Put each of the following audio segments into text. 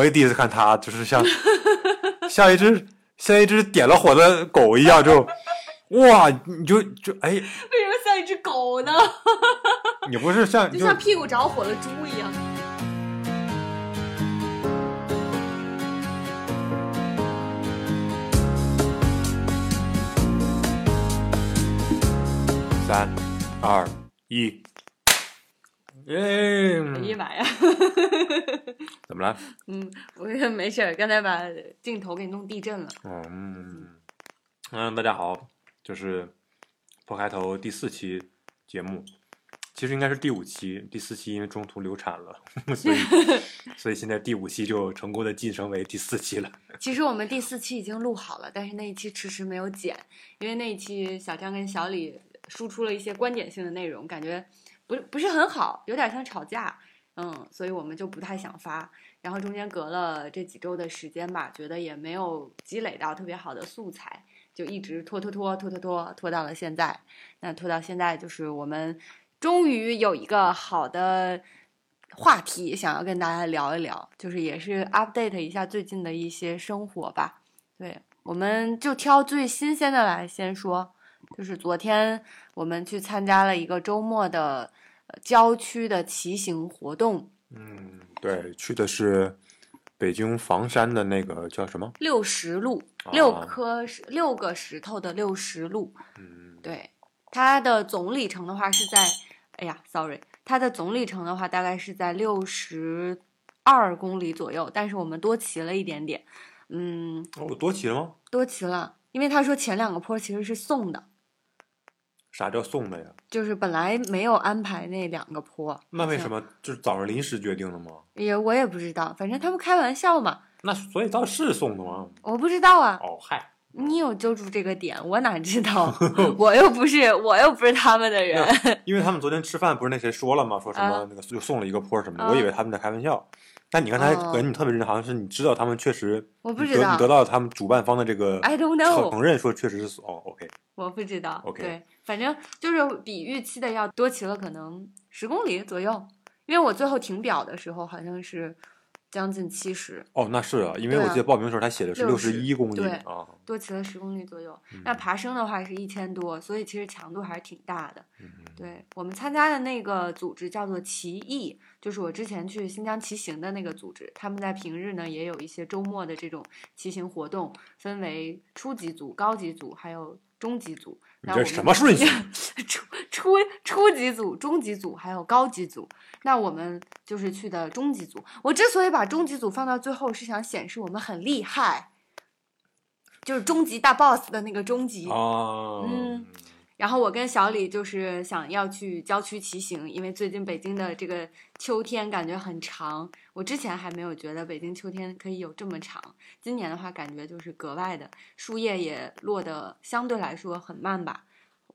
我也第一次看他，就是像像一只像一只点了火的狗一样，就哇，你就就哎，为什么像一只狗呢？你不是像就像屁股着火了猪一样。三二一，耶！哎呀妈呀！怎么了？嗯，我也没事儿，刚才把镜头给弄地震了。嗯嗯，大家好，就是破开头第四期节目，其实应该是第五期，第四期因为中途流产了，所以 所以现在第五期就成功的晋升为第四期了。其实我们第四期已经录好了，但是那一期迟迟没有剪，因为那一期小张跟小李输出了一些观点性的内容，感觉不不是很好，有点像吵架，嗯，所以我们就不太想发。然后中间隔了这几周的时间吧，觉得也没有积累到特别好的素材，就一直拖拖拖拖拖拖拖到了现在。那拖到现在，就是我们终于有一个好的话题想要跟大家聊一聊，就是也是 update 一下最近的一些生活吧。对，我们就挑最新鲜的来先说，就是昨天我们去参加了一个周末的郊区的骑行活动，嗯，对，去的是北京房山的那个叫什么？六十路，六啊颗石六个石头的六十路。嗯，对，它的总里程的话是在，哎呀，sorry，它的总里程的话大概是在六十二公里左右，但是我们多骑了一点点，嗯，哦，我多骑了吗？多骑了，因为他说前两个坡其实是送的，啥叫送的呀？就是本来没有安排那两个坡，那为什么就是早上临时决定的吗？也我也不知道，反正他们开玩笑嘛，那所以倒是送的吗？我不知道啊，哦，嗨，你有揪住这个点，我哪知道，我又不是我又不是他们的人，因为他们昨天吃饭不是那谁说了吗？说什么啊那个又送了一个坡什么的，啊我以为他们在开玩笑。但你刚才哦感觉你特别认真，好像是你知道他们确实，我不知道你得到他们主办方的这个 I don't 承 know 承认，说确实是哦，OK，我不知道。OK 对，反正就是比预期的要多骑了可能十公里左右，因为我最后停表的时候好像是将近七十，哦，那是啊，因为我记得报名的时候他写的是六十一公里多骑了十公里左右。嗯那爬升的话是一千多，所以其实强度还是挺大的。嗯对我们参加的那个组织叫做骑艺，就是我之前去新疆骑行的那个组织，他们在平日呢也有一些周末的这种骑行活动，分为初级组、高级组还有中级组。你这什么顺序？初初初级组、中级组还有高级组，那我们就是去的中级组。我之所以把中级组放到最后，是想显示我们很厉害，就是终极大 boss 的那个终极。哦，嗯然后我跟小李就是想要去郊区骑行，因为最近北京的这个秋天感觉很长，我之前还没有觉得北京秋天可以有这么长。今年的话，感觉就是格外的，树叶也落得相对来说很慢吧，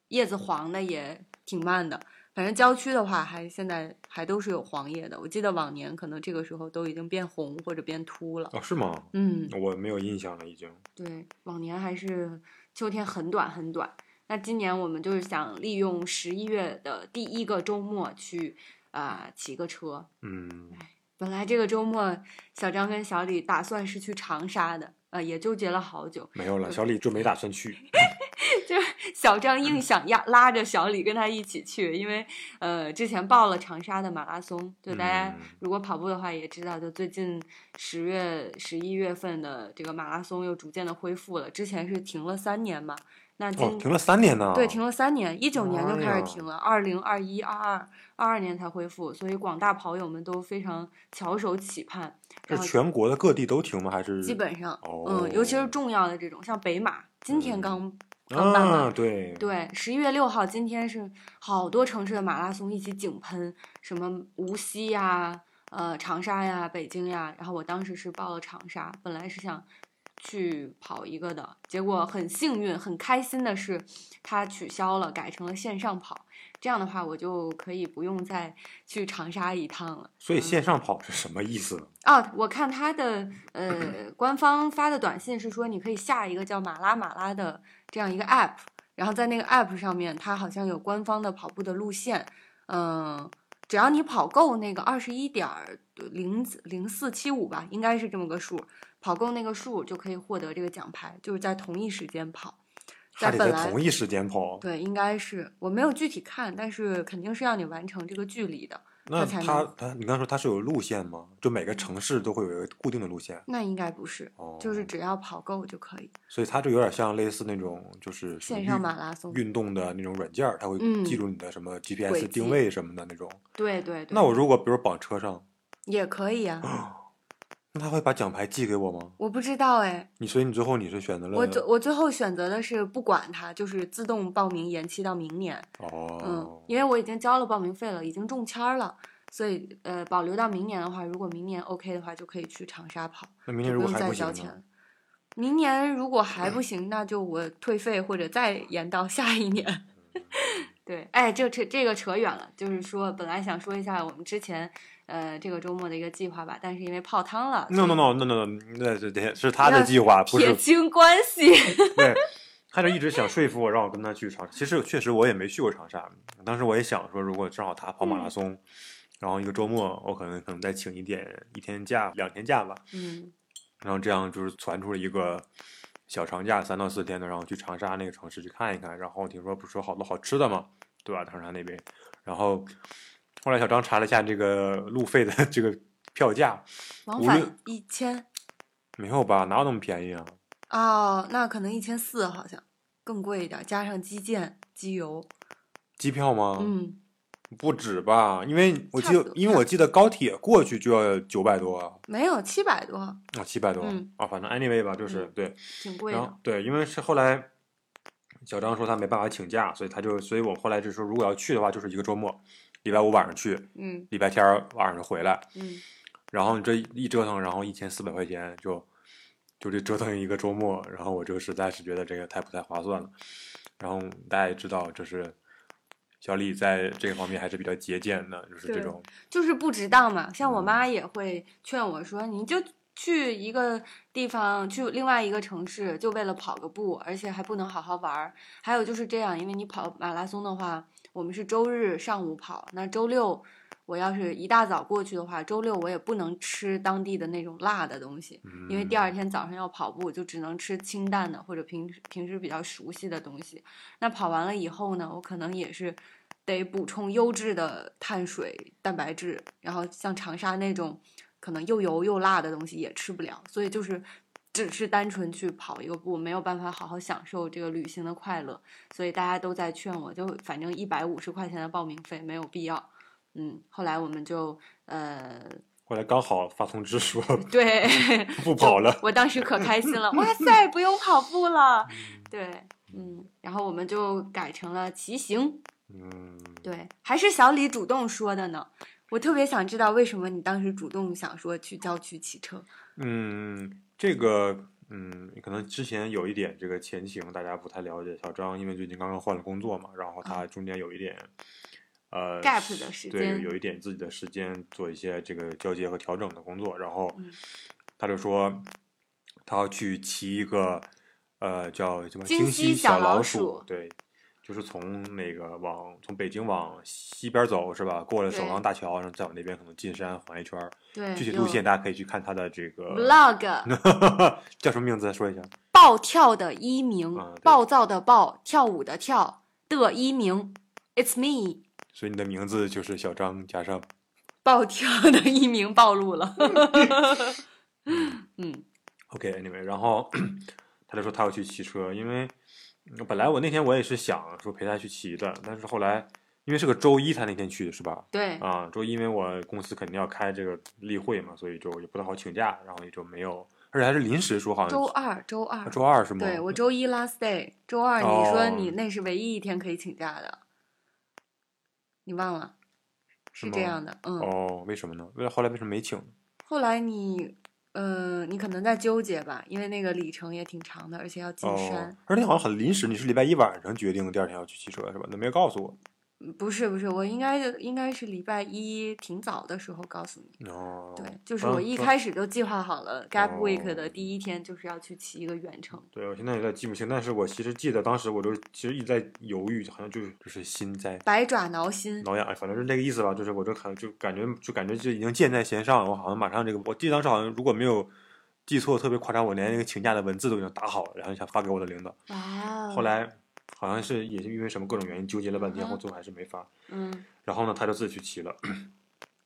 叶子黄的也挺慢的。反正郊区的话，还现在还都是有黄叶的。我记得往年可能这个时候都已经变红或者变秃了。哦，是吗？嗯，我没有印象了，已经。对，往年还是秋天很短很短。那今年我们就是想利用十一月的第一个周末去啊、骑个车。嗯，本来这个周末小张跟小李打算是去长沙的，呃，也纠结了好久。没有了，小李就没打算去。就是小张硬想压拉着小李跟他一起去，因为呃之前报了长沙的马拉松，就大家嗯如果跑步的话也知道，就最近十月、十一月份的这个马拉松又逐渐的恢复了，之前是停了三年嘛，那今、哦，停了三年呢。对，停了三年，一九年就开始停了，二零二一、二二、二二年才恢复，所以广大跑友们都非常翘首企盼。是全国的各地都停吗？还是基本上，哦嗯，尤其是重要的这种，像北马，今天刚、刚办完，啊？对，对，十一月六号，今天是好多城市的马拉松一起井喷，什么无锡呀、呃长沙呀、北京呀。然后我当时是报了长沙，本来是想去跑一个的，结果很幸运、很开心的是，它取消了，改成了线上跑。这样的话，我就可以不用再去长沙一趟了。所以线上跑是什么意思？哦，我看他的呃官方发的短信是说，你可以下一个叫马拉马拉的这样一个 app，然后在那个 app 上面，它好像有官方的跑步的路线，嗯、只要你跑够那个二十一点零零四七五吧，应该是这么个数，跑够那个数就可以获得这个奖牌，就是在同一时间跑。在同一时间跑。对，应该是我没有具体看，但是肯定是要你完成这个距离的。那才它它，你刚说它是有路线吗？就每个城市都会有一个固定的路线，那应该不是，哦，就是只要跑够就可以。所以它就有点像类似那种就是线上马拉松运动的那种软件，它会嗯记住你的什么 GPS 定位什么的那种。对对对，那我如果比如绑车上，也可以啊。那他会把奖牌寄给我吗？我不知道哎，你所以你最后你是选择了我最我最后选择的是不管他，就是自动报名延期到明年。哦，嗯，因为我已经交了报名费了，已经中签儿了，所以呃保留到明年的话，如果明年 OK 的话，就可以去长沙跑，那明年如果还不行呢？交钱。明年如果还不行，那就我退费或者再延到下一年。嗯 对，哎，这扯这个扯远了，就是说本来想说一下我们之前呃这个周末的一个计划吧，但是因为泡汤了 no no no no no 那这这是他的计划，不是撇清关系。对。他就一直想说服我，让我跟他去长沙。其实确实我也没去过长沙，当时我也想说，如果正好他跑马拉松，然后一个周末我可能可能再请一点一天假、两天假吧，嗯然后这样就是传出了一个小长假，三到四天的，然后去长沙那个城市去看一看。然后听说不是说好多好吃的嘛，对吧？长沙那边。然后后来小张查了一下这个路费的这个票价，往返一千没有吧？哪有那么便宜啊？哦，那可能一千四好像更贵一点，加上基建、机油，机票吗？嗯，不止吧？因为我记得因为我记得高铁过去就要九百多啊，没有七百多，啊七百多、嗯啊，反正 anyway 吧，就是、嗯对。挺贵的。然后对，因为是后来小张说他没办法请假，所以他就，所以我后来就说，如果要去的话，就是一个周末，礼拜五晚上去，嗯礼拜天晚上就回来，嗯，然后你这一折腾，然后一千四百块钱就就这折腾一个周末，然后我就实在是觉得这个太不太划算了。然后大家也知道，就是小李在这个方面还是比较节俭的，就是这种，就是不值当嘛。像我嗯妈也会劝我说，你就去一个地方，去另外一个城市，就为了跑个步，而且还不能好好玩儿。还有就是这样，因为你跑马拉松的话，我们是周日上午跑，那周六我要是一大早过去的话，周六我也不能吃当地的那种辣的东西，因为第二嗯天早上要跑步，就只能吃清淡的或者平时平时比较熟悉的东西。那跑完了以后呢，我可能也是得补充优质的碳水、蛋白质，然后像长沙那种可能又油又辣的东西也吃不了，所以就是只是单纯去跑一个步，没有办法好好享受这个旅行的快乐。所以大家都在劝我，就反正一百五十块钱的报名费没有必要。嗯，后来我们就呃，后来刚好发通知说 对，不跑了，我当时可开心了，哇塞，不用跑步了。对，嗯，然后我们就改成了骑行。嗯，对，还是小李主动说的呢。我特别想知道为什么你当时主动想说去郊区骑车。嗯，这个，嗯，可能之前有一点这个前情大家不太了解。小张因为最近刚刚换了工作嘛，然后他中间有一点，呃 gap 的时对，有一点自己的时间做一些这个交接和调整的工作，然后嗯他就说他要去骑一个，呃，叫什么京京西西小老老鼠对。就是从那个往从北京往西边走是吧？过了首对钢大桥，然后再往那边可能进山环一圈儿。对，具体路线大家可以去看他的这个 vlog 叫什么名字？说一下。暴跳的一鸣，暴躁的暴，跳舞的跳的一鸣，It's me，所以你的名字就是小张加上 暴跳的一鸣暴露了。嗯 OK，anyway，、然后 他就说他要去骑车，因为嗯本来我那天我也是想说陪他去骑的，但是后来因为是个周一，他那天去的是吧？对，啊，周一因为我公司肯定要开这个例会嘛，所以就也不太好请假，然后也就没有，而且还是临时说好像周二，周二啊，周二是吗？对我周一 last day，周二你说哦你那是唯一一天可以请假的，你忘了？是这样的，嗯。哦，为什么呢？为了后来为什么没请？后来你，嗯，你可能在纠结吧，因为那个里程也挺长的，而且要进山。，而且好像很临时，你是礼拜一晚上决定第二天要去骑车是吧？那没有告诉我。嗯不是不是，我应该就应该是礼拜一挺早的时候告诉你。哦，对，就是嗯我一嗯开始就计划好了，Gap Week 哦的第一天就是要去骑一个远程。对，我现在有点记不清，但是我其实记得当时我就其实一直在犹豫，好像就是就是心在百爪挠心，挠痒，反正是那个意思吧。就是我就看就感觉就感觉就已经箭在弦上了，我好像马上这个，我记得当时好像如果没有记错特别夸张，我连那个请假的文字都已经打好了，然后想发给我的领导。哇哦，后来好像是也是因为什么各种原因纠结了半天，嗯后最后还是没发。嗯，然后呢，他就自己去骑了。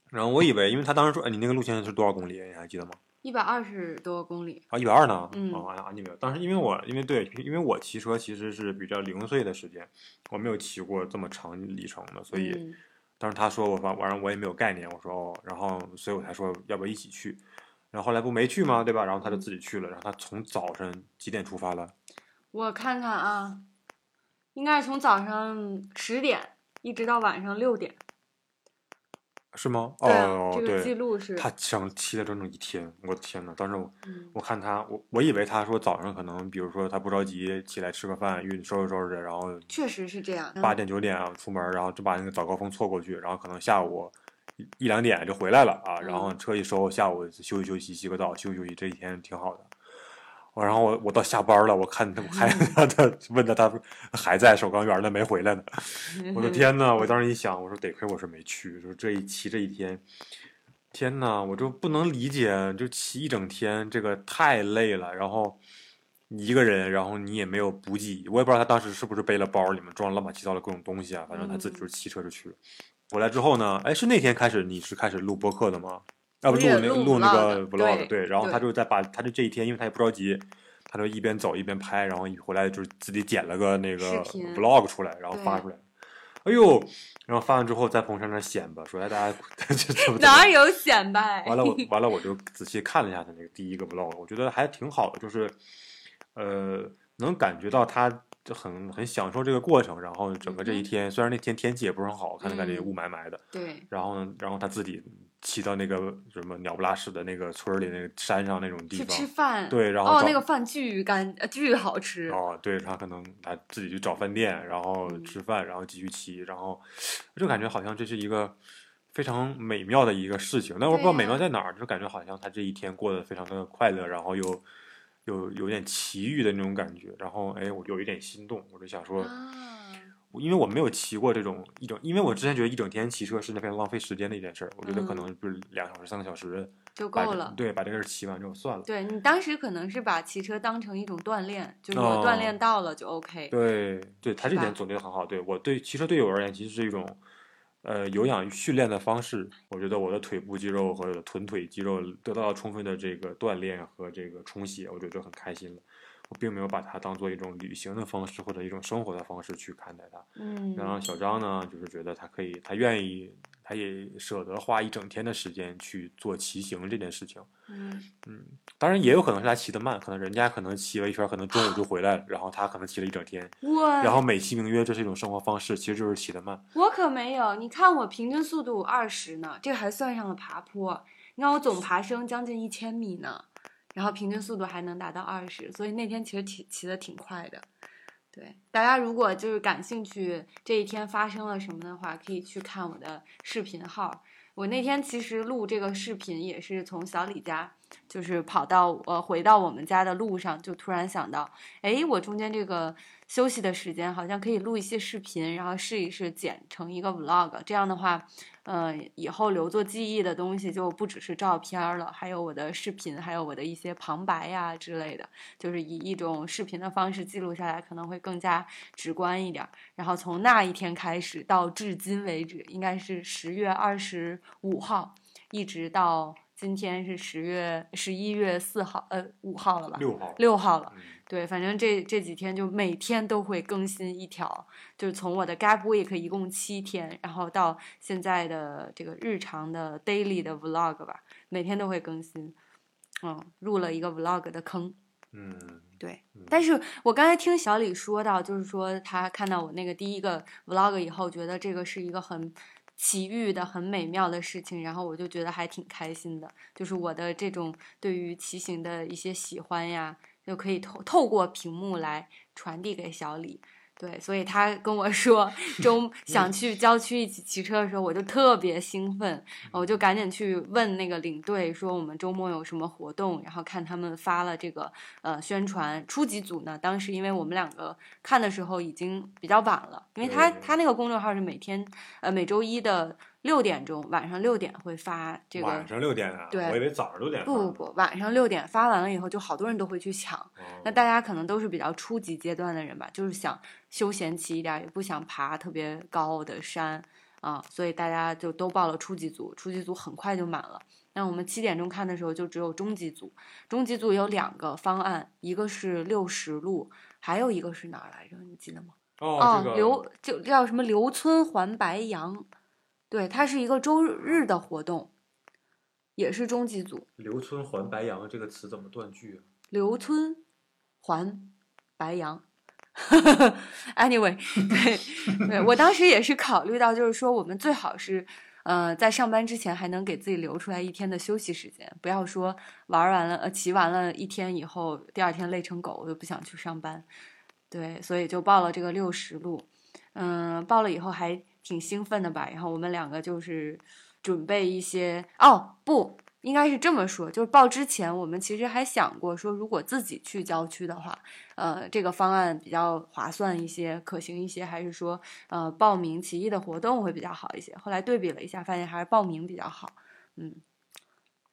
然后我以为，因为他当时说，哎，你那个路线是多少公里？你还记得吗？一百二十多公里，啊，一百二呢？嗯哦，啊，你没有。当时因为我因为对，因为我骑车其实是比较零碎的时间，我没有骑过这么长里程的，所以嗯当时他说我反晚上我也没有概念，我说哦，然后所以我才说要不要一起去。然后后来不没去吗？对吧？然后他就自己去了。然后他从早晨几点出发了？我看看啊，应该是从早上十点一直到晚上六点。是吗？哦，这个记对，录是，他想骑了整整一天。我的天呐，当时我嗯我看他，我我以为他说早上可能，比如说他不着急起来吃个饭，运收拾收拾，然后确实是这样。八点九点啊出门，然后就把那个早高峰错过去，然后可能下午一一两点就回来了啊，然后嗯车一收，下午休息休息，洗个澡，休息休息，这一天挺好的。我然后我我到下班了，我看他 我还 他他问他他还在首钢园呢，没回来呢。我的天呐！我当时一想，我说得亏我是没去，说这一骑这一天，天呐，我就不能理解，就骑一整天，这个太累了。然后你一个人，然后你也没有补给，我也不知道他当时是不是背了包，里面装了乱七八糟的各种东西啊，反正他自己就是骑车就去了。回来之后呢，哎，是那天开始你是开始录播客的吗？啊，不录那录录那个 vlog，vlog，对然后他就在把他就这一天，因为他也不着急，他就一边走一边拍，然后一回来就是自己剪了个那个 vlog 出来，然后发出来。哎呦，然后发完之后在朋友圈那显摆，说哎大家 这怎么哪有显摆？完了我 完了我就仔细看了一下他那个第一个 vlog，我觉得还挺好的，就是呃能感觉到他就很很享受这个过程，然后整个这一天、虽然那天天气也不是很好，看着感觉雾霾霾的，对，然后呢，然后他自己骑到那个什么鸟不拉屎的那个村儿里那个山上那种地方去方，吃饭。对，然后哦，那个饭巨干，呃巨好吃。哦，对他可能他自己去找饭店，然后嗯吃饭，然后继续骑，然后就感觉好像这是一个非常美妙的一个事情。但我不知道美妙在哪儿，就感觉好像他这一天过得非常的快乐，然后又又有点奇遇的那种感觉。然后哎，我有一点心动，我就想说，啊，因为我没有骑过这种一整，因为我之前觉得一整天骑车是非常浪费时间的一件事儿，我觉得可嗯能就是两个小时、三个小时就够了。对，把这个事儿骑完之后算了。对你当时可能是把骑车当成一种锻炼，就是我哦锻炼到了就 OK。对对，他这点总结的很好。对我对骑车对我而言，其实是一种呃有氧训练的方式。我觉得我的腿部肌肉和臀腿肌肉得到了充分的这个锻炼和这个充血，我觉得就很开心了。我并没有把它当做一种旅行的方式或者一种生活的方式去看待它。嗯，然后小张呢，就是觉得他可以，他愿意，他也舍得花一整天的时间去做骑行这件事情。嗯嗯，当然，也有可能是他骑得慢，可能人家可能骑了一圈，可能中午就回来了，然后他可能骑了一整天。我然后美其名曰这是一种生活方式，其实就是骑得慢。我可没有，你看我平均速度二十呢，这个还算上了爬坡。你看我总爬升将近一千米呢，然后平均速度还能达到二十，所以那天其实骑骑的挺快的。对，大家如果就是感兴趣这一天发生了什么的话，可以去看我的视频号。我那天其实录这个视频也是从小李家，就是跑到呃回到我们家的路上，就突然想到，哎，我中间这个休息的时间好像可以录一些视频，然后试一试剪成一个 vlog。这样的话，呃，以后留作记忆的东西就不只是照片了，还有我的视频，还有我的一些旁白呀之类的，就是以一种视频的方式记录下来，可能会更加直观一点。然后从那一天开始到至今为止，应该是十月二十五号，一直到今天是十月十一月四号，呃，五号了吧？六号，六号了。嗯，对，反正这这几天就每天都会更新一条，就是从我的 Gap Week 一共七天，然后到现在的这个日常的 daily 的 vlog 吧，每天都会更新。嗯，入了一个 vlog 的坑。嗯，对嗯，但是我刚才听小李说到，就是说他看到我那个第一个 vlog 以后，觉得这个是一个很奇遇的、很美妙的事情，然后我就觉得还挺开心的。就是我的这种对于骑行的一些喜欢呀，就可以透透过屏幕来传递给小李。对，所以他跟我说 周想去郊区一起骑车的时候，我就特别兴奋，我就赶紧去问那个领队说我们周末有什么活动，然后看他们发了这个呃宣传。初级组呢，当时因为我们两个看的时候已经比较晚了，因为他他那个公众号是每天呃每周一的。六点钟，晚上六点会发这个。晚上六点啊？对，我以为早上六点。不不不，晚上六点发完了以后，就好多人都会去抢。那大家可能都是比较初级阶段的人吧，就是想休闲骑一点，也不想爬特别高的山啊，所以大家就都报了初级组。初级组很快就满了。那我们七点钟看的时候，就只有中级组。中级组有两个方案，一个是六十路，还有一个是哪儿来着？你记得吗？哦，刘就叫什么刘村环白杨。对，它是一个周日的活动，也是中级组。刘村环白杨这个词怎么断句啊？刘村环白杨 anyway，对，对我当时也是考虑到，就是说我们最好是，呃，在上班之前还能给自己留出来一天的休息时间，不要说玩完了，呃，骑完了一天以后，第二天累成狗，我就不想去上班。对，所以就报了这个六十路，嗯，报了以后还。挺兴奋的吧？然后我们两个就是准备一些哦，不应该是这么说，就是报之前我们其实还想过说，如果自己去郊区的话，呃，这个方案比较划算一些，可行一些，还是说呃报名奇异的活动会比较好一些？后来对比了一下，发现还是报名比较好。嗯，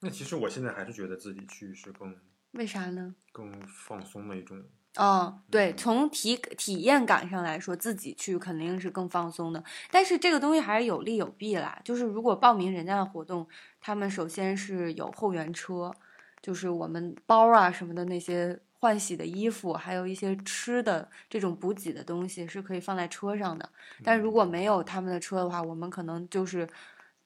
那其实我现在还是觉得自己去是更为啥呢？更放松的一种。嗯，对，从体体验感上来说，自己去肯定是更放松的。但是这个东西还是有利有弊啦。就是如果报名人家的活动，他们首先是有后援车，就是我们包啊什么的那些换洗的衣服，还有一些吃的这种补给的东西是可以放在车上的。但如果没有他们的车的话，我们可能就是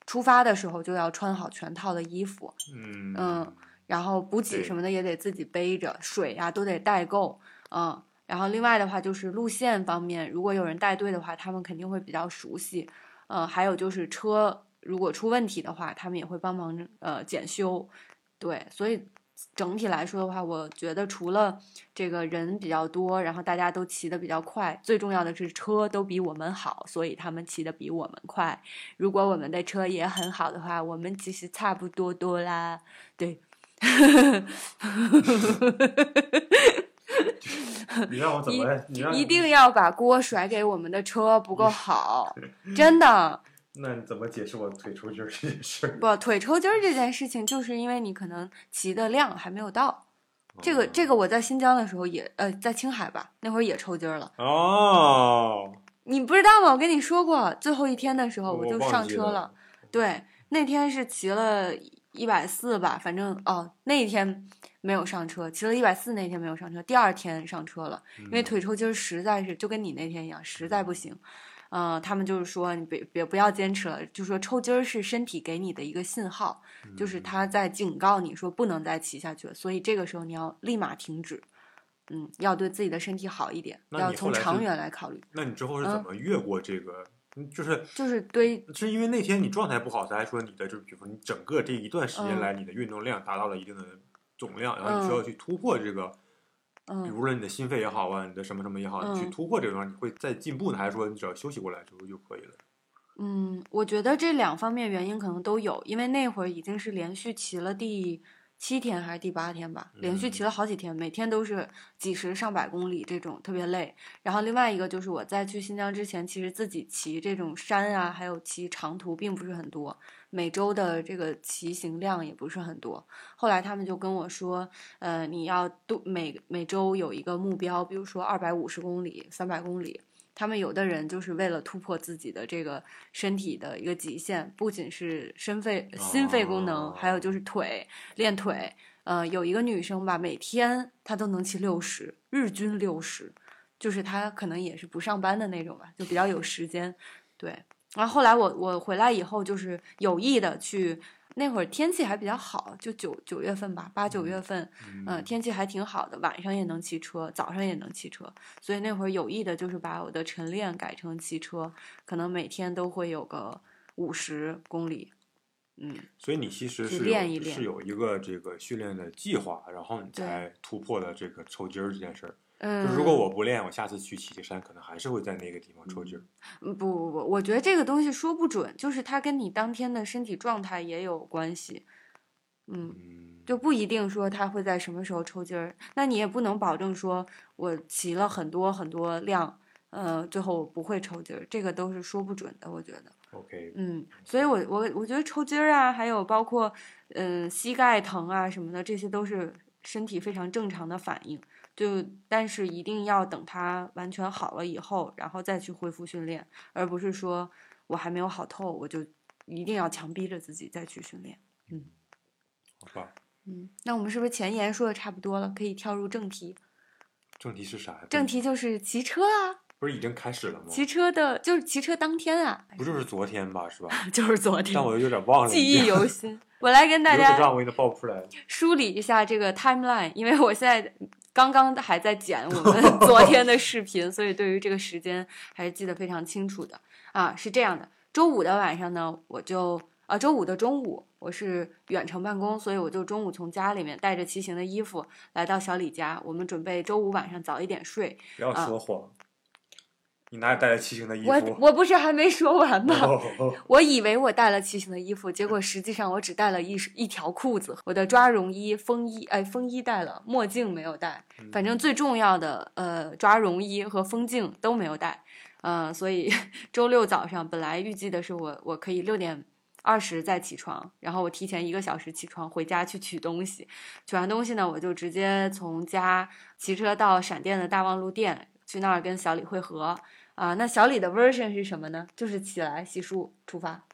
出发的时候就要穿好全套的衣服，嗯嗯，然后补给什么的也得自己背着，水啊都得带够。嗯，然后另外的话就是路线方面，如果有人带队的话，他们肯定会比较熟悉。嗯，还有就是车如果出问题的话，他们也会帮忙呃检修。对，所以整体来说的话，我觉得除了这个人比较多，然后大家都骑得比较快，最重要的是车都比我们好，所以他们骑得比我们快。如果我们的车也很好的话，我们其实差不多多啦。对。你让我怎么？你一定要把锅甩给我们的车不够好，真的。那你怎么解释我腿抽筋儿这件事？不，腿抽筋儿这件事情，就是因为你可能骑的量还没有到。这个，这个我在新疆的时候也，呃，在青海吧，那会儿也抽筋儿了。哦。你不知道吗？我跟你说过，最后一天的时候我就上车了。对，那天是骑了一百四吧，反正哦，那一天。没有上车，骑了一百四那天没有上车，第二天上车了，因为腿抽筋实在是就跟你那天一样，实在不行。嗯，他们就是说你别别不要坚持了，就说抽筋儿是身体给你的一个信号，就是他在警告你说不能再骑下去了，所以这个时候你要立马停止。嗯，要对自己的身体好一点，要从长远来考虑。那你之后是怎么越过这个？就是就是对，是因为那天你状态不好，才说你的就比如说你整个这一段时间来你的运动量达到了一定的。总量，然后你需要去突破这个，嗯，比如说你的心肺也好啊，你的什么什么也好，你去突破这个地方，你会再进步呢，还是说你只要休息过来之后就可以了？嗯，我觉得这两方面原因可能都有，因为那会儿已经是连续骑了第七天还是第八天吧，连续骑了好几天，每天都是几十上百公里这种特别累。然后另外一个就是我在去新疆之前，其实自己骑这种山啊，还有骑长途并不是很多。每周的这个骑行量也不是很多，后来他们就跟我说，呃，你要都每每周有一个目标，比如说二百五十公里、三百公里。他们有的人就是为了突破自己的这个身体的一个极限，不仅是心肺、心肺功能，还有就是腿练腿。呃，有一个女生吧，每天她都能骑六十，日均六十，就是她可能也是不上班的那种吧，就比较有时间，对。然后后来我我回来以后就是有意的去，那会儿天气还比较好，就九九月份吧，八九月份，嗯，天气还挺好的，晚上也能骑车，早上也能骑车，所以那会儿有意的就是把我的晨练改成骑车，可能每天都会有个五十公里，嗯。所以你其实是练一练，是有一个这个训练的计划，然后你才突破了这个抽筋儿这件事儿。嗯，就如果我不练，我下次去奇迹山可能还是会在那个地方抽筋儿。嗯不不不，我觉得这个东西说不准，就是它跟你当天的身体状态也有关系。嗯，嗯，就不一定说它会在什么时候抽筋儿，那你也不能保证说我骑了很多很多量，呃，最后我不会抽筋儿，这个都是说不准的，我觉得。OK，嗯，所以我我我觉得抽筋儿啊，还有包括嗯、呃膝盖疼啊什么的，这些都是身体非常正常的反应。就但是一定要等它完全好了以后，然后再去恢复训练，而不是说我还没有好透，我就一定要强逼着自己再去训练。嗯好吧。嗯，那我们是不是前言说的差不多了？可以跳入正题。正题是啥呀？正题就是骑车啊，不是已经开始了吗？骑车的就是骑车当天啊，不就是昨天吧，是吧？就是昨天但，我有点忘了，记忆犹新。我来跟大家让我给你报不出来。梳理一下这个 timeline，因为我现在刚刚还在剪 我们昨天的视频，所以对于这个时间还是记得非常清楚的啊。是这样的，周五的晚上呢，我就啊，周五的中午我是远程办公，所以我就中午从家里面带着骑行的衣服来到小李家，我们准备周五晚上早一点睡。不要说谎，你哪里带了骑行的衣服？我我不是还没说完吗？哦我以为我带了骑行的衣服，结果实际上我只带了一一条裤子，我的抓绒衣、风衣，哎，风衣带了，墨镜没有带，反正最重要的呃抓绒衣和风镜都没有带，呃，所以 周六早上本来预计的是我我可以六点二十再起床，然后我提前一个小时起床回家去取东西，取完东西呢，我就直接从家骑车到闪电的大望路店，去那儿跟小李会合。啊，那小李的 version 是什么呢？就是起来洗漱出发。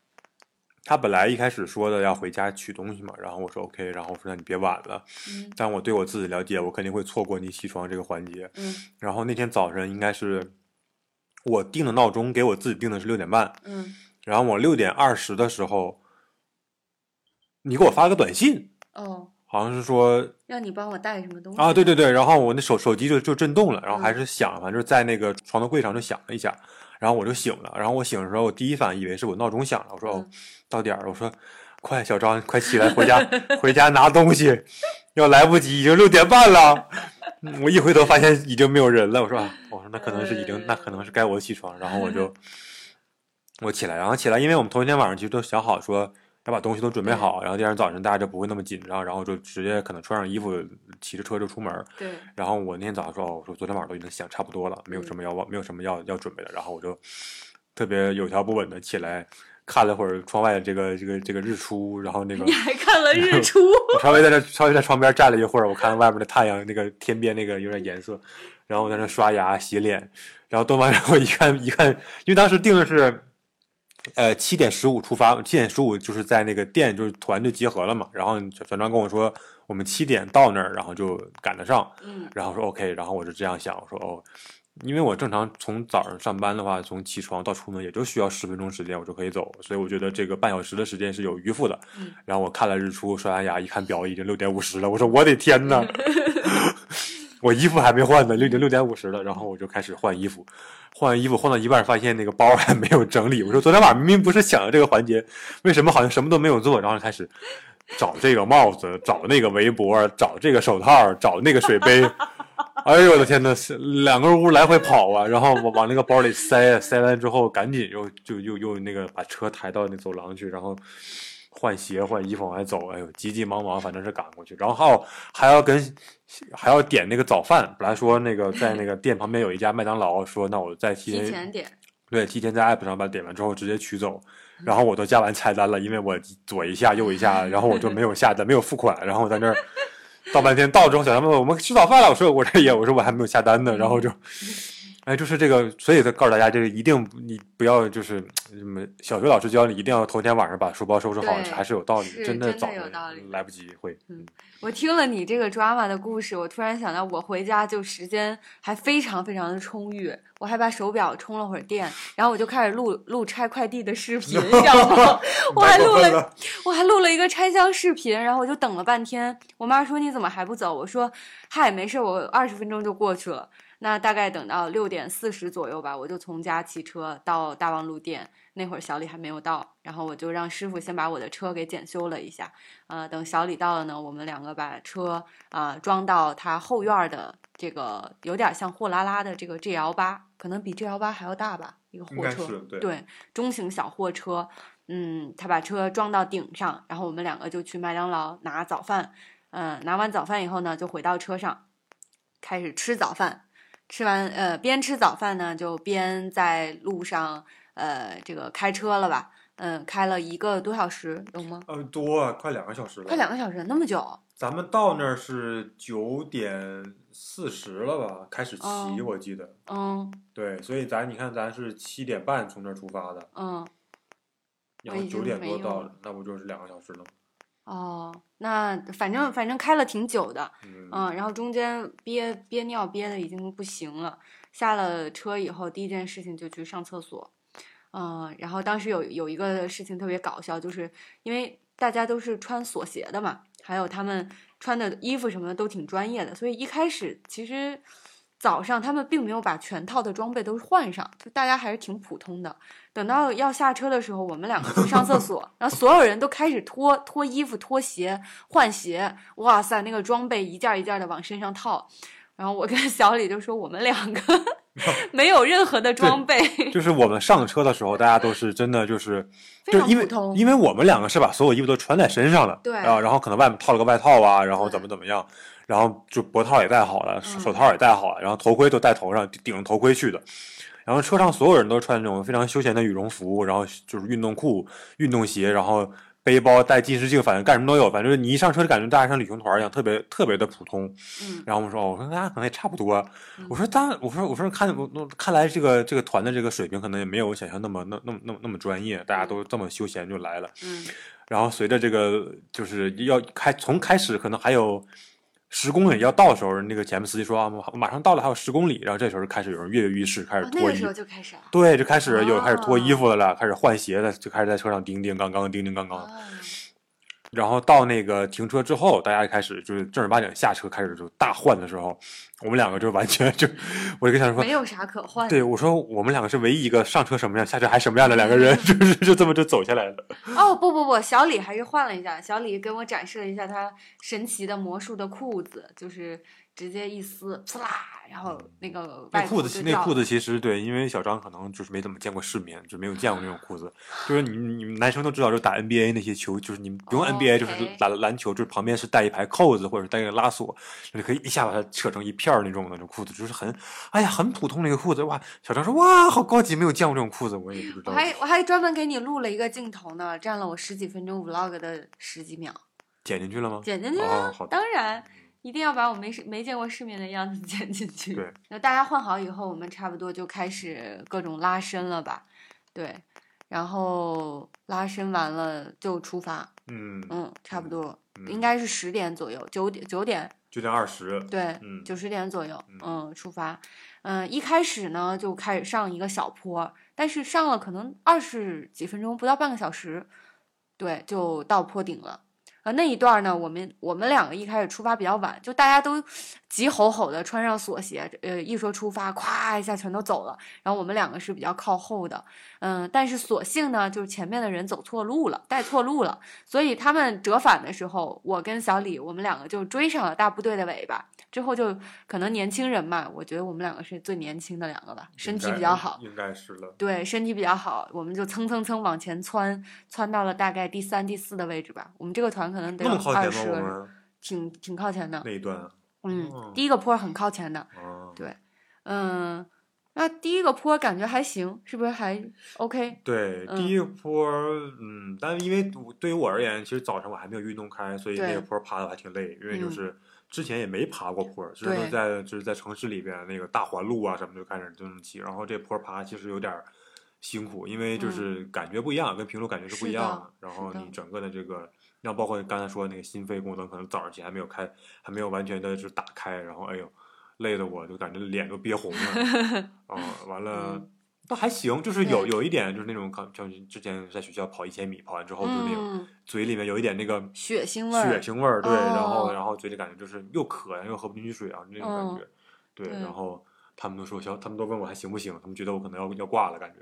他本来一开始说的要回家取东西嘛，然后我说 OK，然后我说那你别晚了。嗯但我对我自己了解，我肯定会错过你起床这个环节。嗯然后那天早晨应该是我定的闹钟，给我自己定的是六点半，嗯然后我六点二十的时候，你给我发了个短信，哦，好像是说让你帮我带什么东西啊，对对对，然后我那手手机就就震动了，然后还嗯。是响，反正就在那个床头柜上就响了一下，然后我就醒了，然后我醒的时候，我第一反应以为是我闹钟响了，我说哦嗯，到点儿了，我说快小张快起来回家 回家拿东西，要来不及，已经六点半了。嗯我一回头发现已经没有人了，我说啊，我说那可能是已经，那可能是该我起床，然后我就 我起来，然后起来，因为我们头一天晚上其实都想好说要把东西都准备好，然后第二天早晨大家就不会那么紧张，然后就直接可能穿上衣服骑着车就出门。对，然后我那天早上说，哦，我说昨天晚上都已经想差不多了，没有嗯什么要忘，没有什么要要准备的。然后我就特别有条不紊的起来看了会儿窗外的这个这个这个日出，然后那个你还看了日出？我稍微在这稍微在窗边站了一会儿，我看外面的太阳那个天边那个有点颜色，然后我在那刷牙洗脸，然后动完然后一看一看，因为当时定的是。呃，七点十五出发，七点十五就是在那个店，就是团就集合了嘛。然后小张跟我说，我们七点到那儿，然后就赶得上。嗯然后说 OK，然后我就这样想，我说哦，因为我正常从早上上班的话，从起床到出门也就需要十分钟时间，我就可以走，所以我觉得这个半小时的时间是有余富的。嗯然后我看了日出，刷完牙，一看表已经六点五十了，我说我的天呐，我衣服还没换呢，六点六点五十了，然后我就开始换衣服，换完衣服换到一半，发现那个包还没有整理，我说昨天晚上明明不是想着这个环节，为什么好像什么都没有做？然后开始找这个帽子，找那个围脖，找这个手套，找那个水杯。哎呦我的天呐，两个屋来回跑啊，然后往往那个包里塞，塞完之后赶紧又就又又那个把车抬到那走廊去，然后换鞋换衣服往外走，哎呦急急忙忙反正是赶过去，然后还要跟还要点那个早饭，本来说那个在那个店旁边有一家麦当劳，说那我再提前点。对，提前在 app 上把点完之后直接取走，然后我都加完菜单了，因为我左一下右一下，然后我就没有下单，没有付款，然后我在那儿倒半天，到之后小杨问我们吃早饭了，我说我这也，我说我还没有下单呢，然后就，哎，就是这个，所以他告诉大家，这个一定你不要就是什么小学老师教你一定要头天晚上把书包收拾好，还是有道理，是真的真的早有道理来不及会，我听了你这个 drama 的故事，我突然想到，我回家就时间还非常非常的充裕，我还把手表充了会儿电，然后我就开始录录拆快递的视频，你知道吗？我还录了，我还录了一个拆箱视频，然后我就等了半天。我妈说你怎么还不走？我说嗨，没事，我二十分钟就过去了。那大概等到六点四十左右吧，我就从家骑车到大望路店。那会儿小李还没有到，然后我就让师傅先把我的车给检修了一下。呃，等小李到了呢，我们两个把车啊、装到他后院儿的这个有点像货拉拉的这个 GL 八，可能比 GL 八还要大吧，一个货车。对对，中型小货车。嗯，他把车装到顶上，然后我们两个就去麦当劳拿早饭。嗯，拿完早饭以后呢，就回到车上，开始吃早饭。吃完呃，边吃早饭呢，就边在路上呃，这个开车了吧？嗯，开了一个多小时，有吗？呃，多啊，快两个小时了。快两个小时，那么久？咱们到那儿是九点四十了吧？开始骑，哦我记得。嗯对，所以咱你看，咱是七点半从那儿出发的，嗯，然后九点多到了，那不就是两个小时了吗？哦，那反正反正开了挺久的，嗯嗯，然后中间憋憋尿憋的已经不行了，下了车以后第一件事情就去上厕所，嗯，然后当时有有一个事情特别搞笑，就是因为大家都是穿锁鞋的嘛，还有他们穿的衣服什么的都挺专业的，所以一开始其实早上他们并没有把全套的装备都换上，就大家还是挺普通的。等到要下车的时候，我们两个去上厕所，然后所有人都开始脱脱衣服、脱鞋、换鞋，哇塞，那个装备一件一件的往身上套。然后我跟小李就说，我们两个 没有任何的装备，就是我们上车的时候，大家都是真的就是，非就因为常普通。因为我们两个是把所有衣服都穿在身上的，对啊，然后可能外面套了个外套啊，然后怎么怎么样，然后就脖套也戴好了，手套也戴好了，然后头盔都戴头上，顶着头盔去的。然后车上所有人都穿那种非常休闲的羽绒服，然后就是运动裤、运动鞋，然后背包、带近视镜，反正干什么都有。反正你一上车就感觉大家像旅行团一样，特别特别的普通。嗯然后我们说，哦，我说大家可能也差不多。嗯我说当然，我说我说看我我看来这个这个团的这个水平可能也没有我想象那么那那么那么那么专业，大家都这么休闲就来了。嗯然后随着这个就是要开从开始可能还有十公里要到的时候，那个前面司机说啊，马上到了，还有十公里。然后这时候开始有人跃跃欲试，开始脱衣服个时候。就开始了。对，就开始有开始脱衣哦服的了，开始换鞋的，就开始在车上叮叮当当、叮叮当当。哦然后到那个停车之后，大家开始就是正儿八经下车开始就大换的时候，我们两个就完全就，我就跟他说没，有啥可换的。对我说我们两个是唯一一个上车什么样，下车还什么样的两个人，就是就这么就走下来了。哦不不不，小李还是换了一下。小李给我展示了一下他神奇的魔术的裤子，就是直接一撕，呲啦，然后那个外那裤子那裤子其实对，因为小张可能就是没怎么见过世面，就没有见过那种裤子。就是你你们男生都知道，就打 NBA 那些球，就是你们不用哦 NBA，、就是打篮球，就是旁边是带一排扣子或者带一个拉锁，就可以一下把它扯成一片儿那种那种裤子，就是很哎呀很普通的一个裤子哇。小张说哇好高级，没有见过这种裤子，我也不知道。我还我还专门给你录了一个镜头呢，占了我十几分钟 vlog 的十几秒，剪进去了吗？剪进去了。哦，好的。当然，一定要把我没世没见过世面的样子 剪进去。对，那大家换好以后，我们差不多就开始各种拉伸了吧？对，然后拉伸完了就出发。嗯，嗯，差不多，嗯应该是十点左右，九点九点，九点二十。对，嗯九十点左右，嗯嗯，出发。嗯，一开始呢就开始上一个小坡，但是上了可能二十几分钟，不到半个小时，对，就到坡顶了。呃，那一段呢，我们我们两个一开始出发比较晚，就大家都急吼吼的穿上锁鞋，呃，一说出发，咵一下全都走了。然后我们两个是比较靠后的，嗯，但是所幸呢，就是前面的人走错路了，带错路了，所以他们折返的时候，我跟小李我们两个就追上了大部队的尾巴。之后就可能年轻人嘛，我觉得我们两个是最年轻的两个吧，身体比较好，应该是了。对，身体比较好，我们就蹭蹭蹭往前窜，窜到了大概第三、第四的位置吧。我们这个团可能靠前十个人，我们挺挺靠前的。那一段啊。嗯哦，第一个坡很靠前的。哦对嗯，那第一个坡感觉还行，是不是还 OK？对，嗯第一个坡儿，嗯，但因为对于我而言，其实早晨我还没有运动开，所以那个坡爬的还挺累，因为就嗯是之前也没爬过坡儿，只是在就是在城市里边那个大环路啊什么就开始就这么骑，然后这坡爬其实有点辛苦，因为就是感觉不一样，跟平路感觉是不一样的一样然后你整个的这个，然后包括刚才说的那个心肺功能，可能早上起还没有开，还没有完全的就是打开，然后哎呦，累的我就感觉脸都憋红了，啊、完了。嗯倒还行，就是有有一点就是那种，像像之前在学校跑一千米，跑完之后就是那种嗯，嘴里面有一点那个血腥味儿血腥味儿，对，然后哦然后嘴里感觉就是又渴呀又喝不进去水啊那种感嗯觉，对，对。然后他们都说小，他们都问我还行不行，他们觉得我可能要要挂了，感觉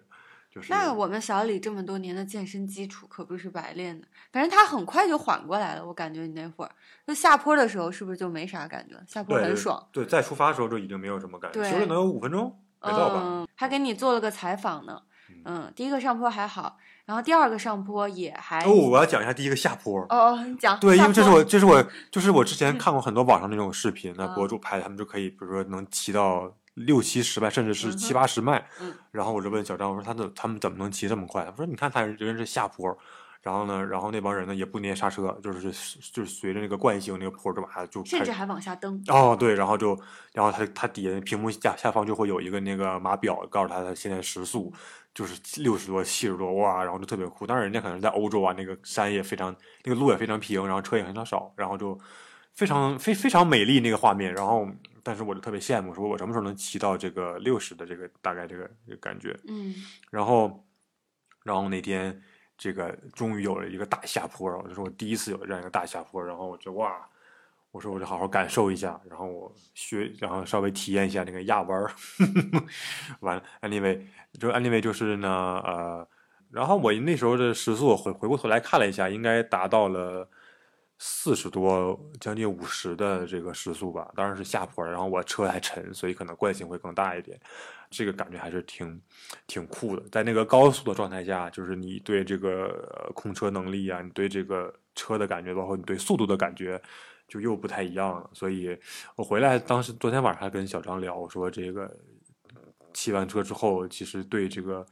就是那我们小李这么多年的健身基础可不是白练的，反正他很快就缓过来了。我感觉你那会儿就下坡的时候，是不是就没啥感觉了？下坡很爽。对，在出发的时候就已经没有什么感觉，对修了能有五分钟没到吧？嗯，还给你做了个采访呢。嗯嗯，第一个上坡还好，然后第二个上坡也还哦，我要讲一下第一个下坡。哦哦，你讲对，因为这是我，这是我，就是我之前看过很多网上那种视频，那嗯博主拍，他们就可以，比如说能骑到六七十迈，甚至是七八十迈。嗯然后我就问小张，我说他怎他们怎么能骑这么快？他说你看他人是下坡，然后呢，然后那帮人呢也不捏刹车，就是就是随着那个惯性那个坡就把它就甚至还往下蹬。哦，对，然后就，然后他他底下屏幕下下方就会有一个那个码表，告诉他他现在时速就是六十多、七十多，哇，然后就特别酷。但是，人家可能在欧洲啊，那个山也非常，那个路也非常平，然后车也很少少，然后就非常非非常美丽那个画面。然后，但是我就特别羡慕，说我什么时候能骑到这个六十的这个大概这个这个感觉。嗯然后，然后那天这个终于有了一个大下坡，然后就是我第一次有这样一个大下坡，然后我就哇，我说我就好好感受一下，然后我学，然后稍微体验一下那个压弯儿，完了，anyway，就 anyway 就是呢，呃，然后我那时候的时速回回过头来看了一下，应该达到了。四十多，将近五十的这个时速吧，当然是下坡，然后我车还沉，所以可能惯性会更大一点。这个感觉还是挺挺酷的。在那个高速的状态下，就是你对这个呃控车能力啊，你对这个车的感觉，包括你对速度的感觉，就又不太一样了。所以我回来，当时昨天晚上还跟小张聊，我说这个骑完车之后，其实对这个。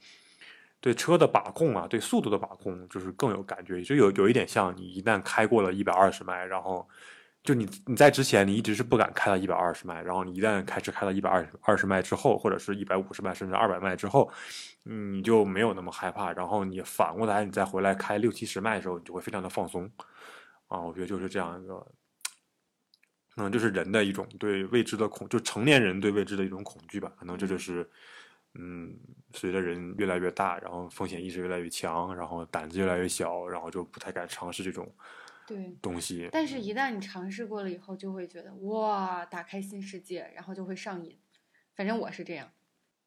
对车的把控啊，对速度的把控，就是更有感觉，就有有一点像你一旦开过了一百二十迈，然后就你你在之前你一直是不敢开到一百二十迈，然后你一旦开始开到一百二二十迈之后，或者是一百五十迈甚至二百迈之后，你就没有那么害怕，然后你反过来你再回来开六七十迈的时候，你就会非常的放松啊，我觉得就是这样一个，可能就是人的一种对未知的恐，就成年人对未知的一种恐惧吧，可能这就是。随着人越来越大，然后风险意识越来越强，然后胆子越来越小，然后就不太敢尝试这种对。东西。但是，一旦你尝试过了以后，就会觉得哇，打开新世界，然后就会上瘾。反正我是这样。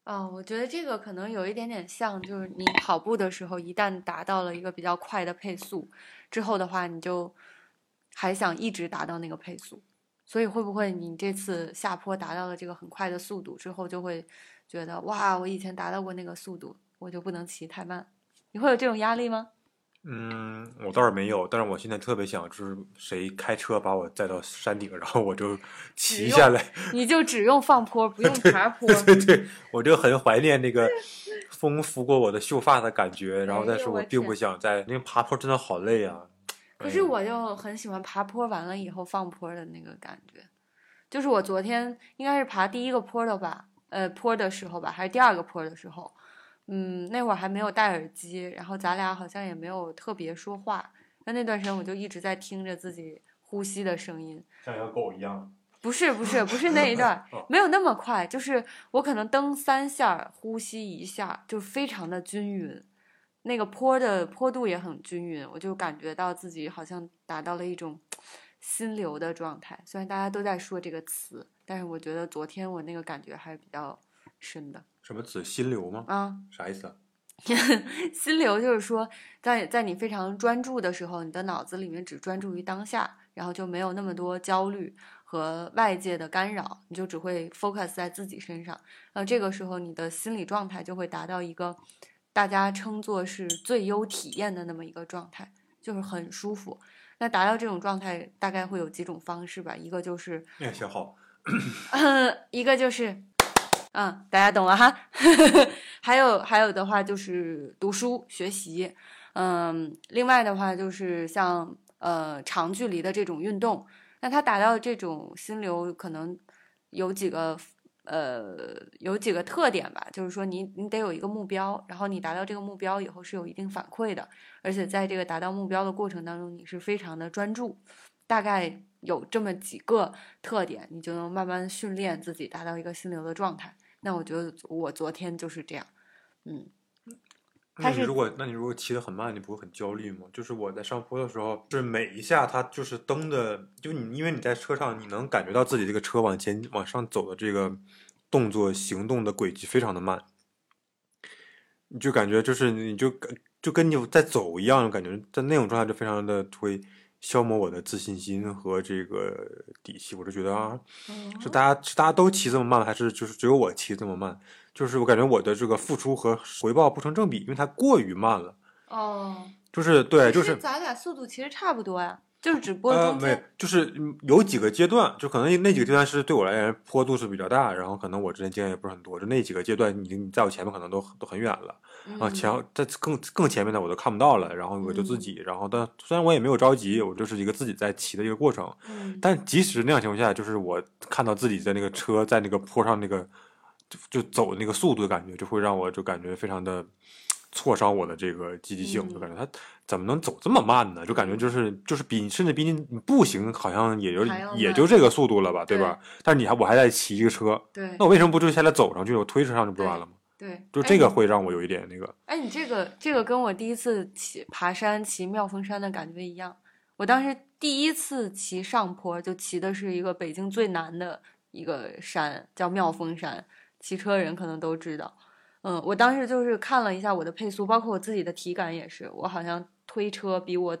哦，我觉得这个可能有一点点像，就是你跑步的时候，一旦达到了一个比较快的配速之后的话，你就还想一直达到那个配速。所以，会不会你这次下坡达到了这个很快的速度之后，就会觉得哇，我以前达到过那个速度，我就不能骑太慢？你会有这种压力吗？嗯，我倒是没有，但是我现在特别想，就是谁开车把我载到山顶，然后我就骑下来。你就只用放坡，不用 爬坡。对对，我就很怀念那个风拂过我的秀发的感觉，然后哎但是我并不想在因为爬坡真的好累啊。可是我就很喜欢爬坡完了以后放坡的那个感觉，就是我昨天应该是爬第一个坡的吧，呃，坡的时候吧，还是第二个坡的时候，嗯，那会儿还没有戴耳机，然后咱俩好像也没有特别说话，那那段时间我就一直在听着自己呼吸的声音，像条狗一样。不是不是不是那一段 没有那么快，就是我可能蹬三下，呼吸一下，就非常的均匀，那个坡的坡度也很均匀，我就感觉到自己好像达到了一种心流的状态。虽然大家都在说这个词，但是我觉得昨天我那个感觉还是比较深的什么词？心流吗？啊。啥意思啊？心流就是说，在在你非常专注的时候，你的脑子里面只专注于当下，然后就没有那么多焦虑和外界的干扰，你就只会 focus 在自己身上。那这个时候，你的心理状态就会达到一个大家称作是最优体验的那么一个状态，就是很舒服。那达到这种状态，大概会有几种方式吧，一个就是哎，小 好，一个就是，嗯，大家懂了哈。还有还有的话就是读书学习，嗯，另外的话就是像呃长距离的这种运动，那它达到这种心流可能有几个呃有几个特点吧，就是说你你得有一个目标，然后你达到这个目标以后是有一定反馈的，而且在这个达到目标的过程当中，你是非常的专注，大概有这么几个特点，你就能慢慢训练自己达到一个心流的状态。那我觉得我昨天就是这样，嗯，那你如果那你如果骑得很慢，你不会很焦虑吗？就是我在上坡的时候，就是每一下它就是蹬的，就你因为你在车上，你能感觉到自己这个车往前往上走的这个动作行动的轨迹非常的慢，你就感觉就是你就感就跟你在走一样，感觉在那种状态就非常的会消磨我的自信心和这个底气。我就觉得啊，嗯是大家是大家都骑这么慢，还是就是只有我骑这么慢？就是我感觉我的这个付出和回报不成正比，因为它过于慢了。哦，就是对，就是咱俩速度其实差不多呀，就是只不过呃，中没，就是嗯有几个阶段，就可能那几个阶段是对我来言坡度是比较大，然后可能我之前经验也不是很多，就那几个阶段，你你在我前面可能都都很远了。啊，嗯。前在更更前面的我都看不到了，然后我就自嗯。己，然后但虽然我也没有着急，我就是一个自己在骑的一个过程，嗯。但即使那样情况下，就是我看到自己在那个车在那个坡上那个就就走那个速度的感觉，就会让我就感觉非常的挫伤我的这个积极性，就感觉他怎么能走这么慢呢？就感觉就是就是比甚至比你你步行好像也就也就这个速度了吧，对吧？但是你还我还在骑一个车，对那我为什么不就下来走上去，我推车上就不就完了吗？对，就这个会让我有一点那个，哎，你这个这个跟我第一次骑爬山骑妙峰山的感觉一样。我当时第一次骑上坡，就骑的是一个北京最难的一个山，叫妙峰山。骑车人可能都知道。嗯，我当时就是看了一下我的配速，包括我自己的体感也是，我好像推车比我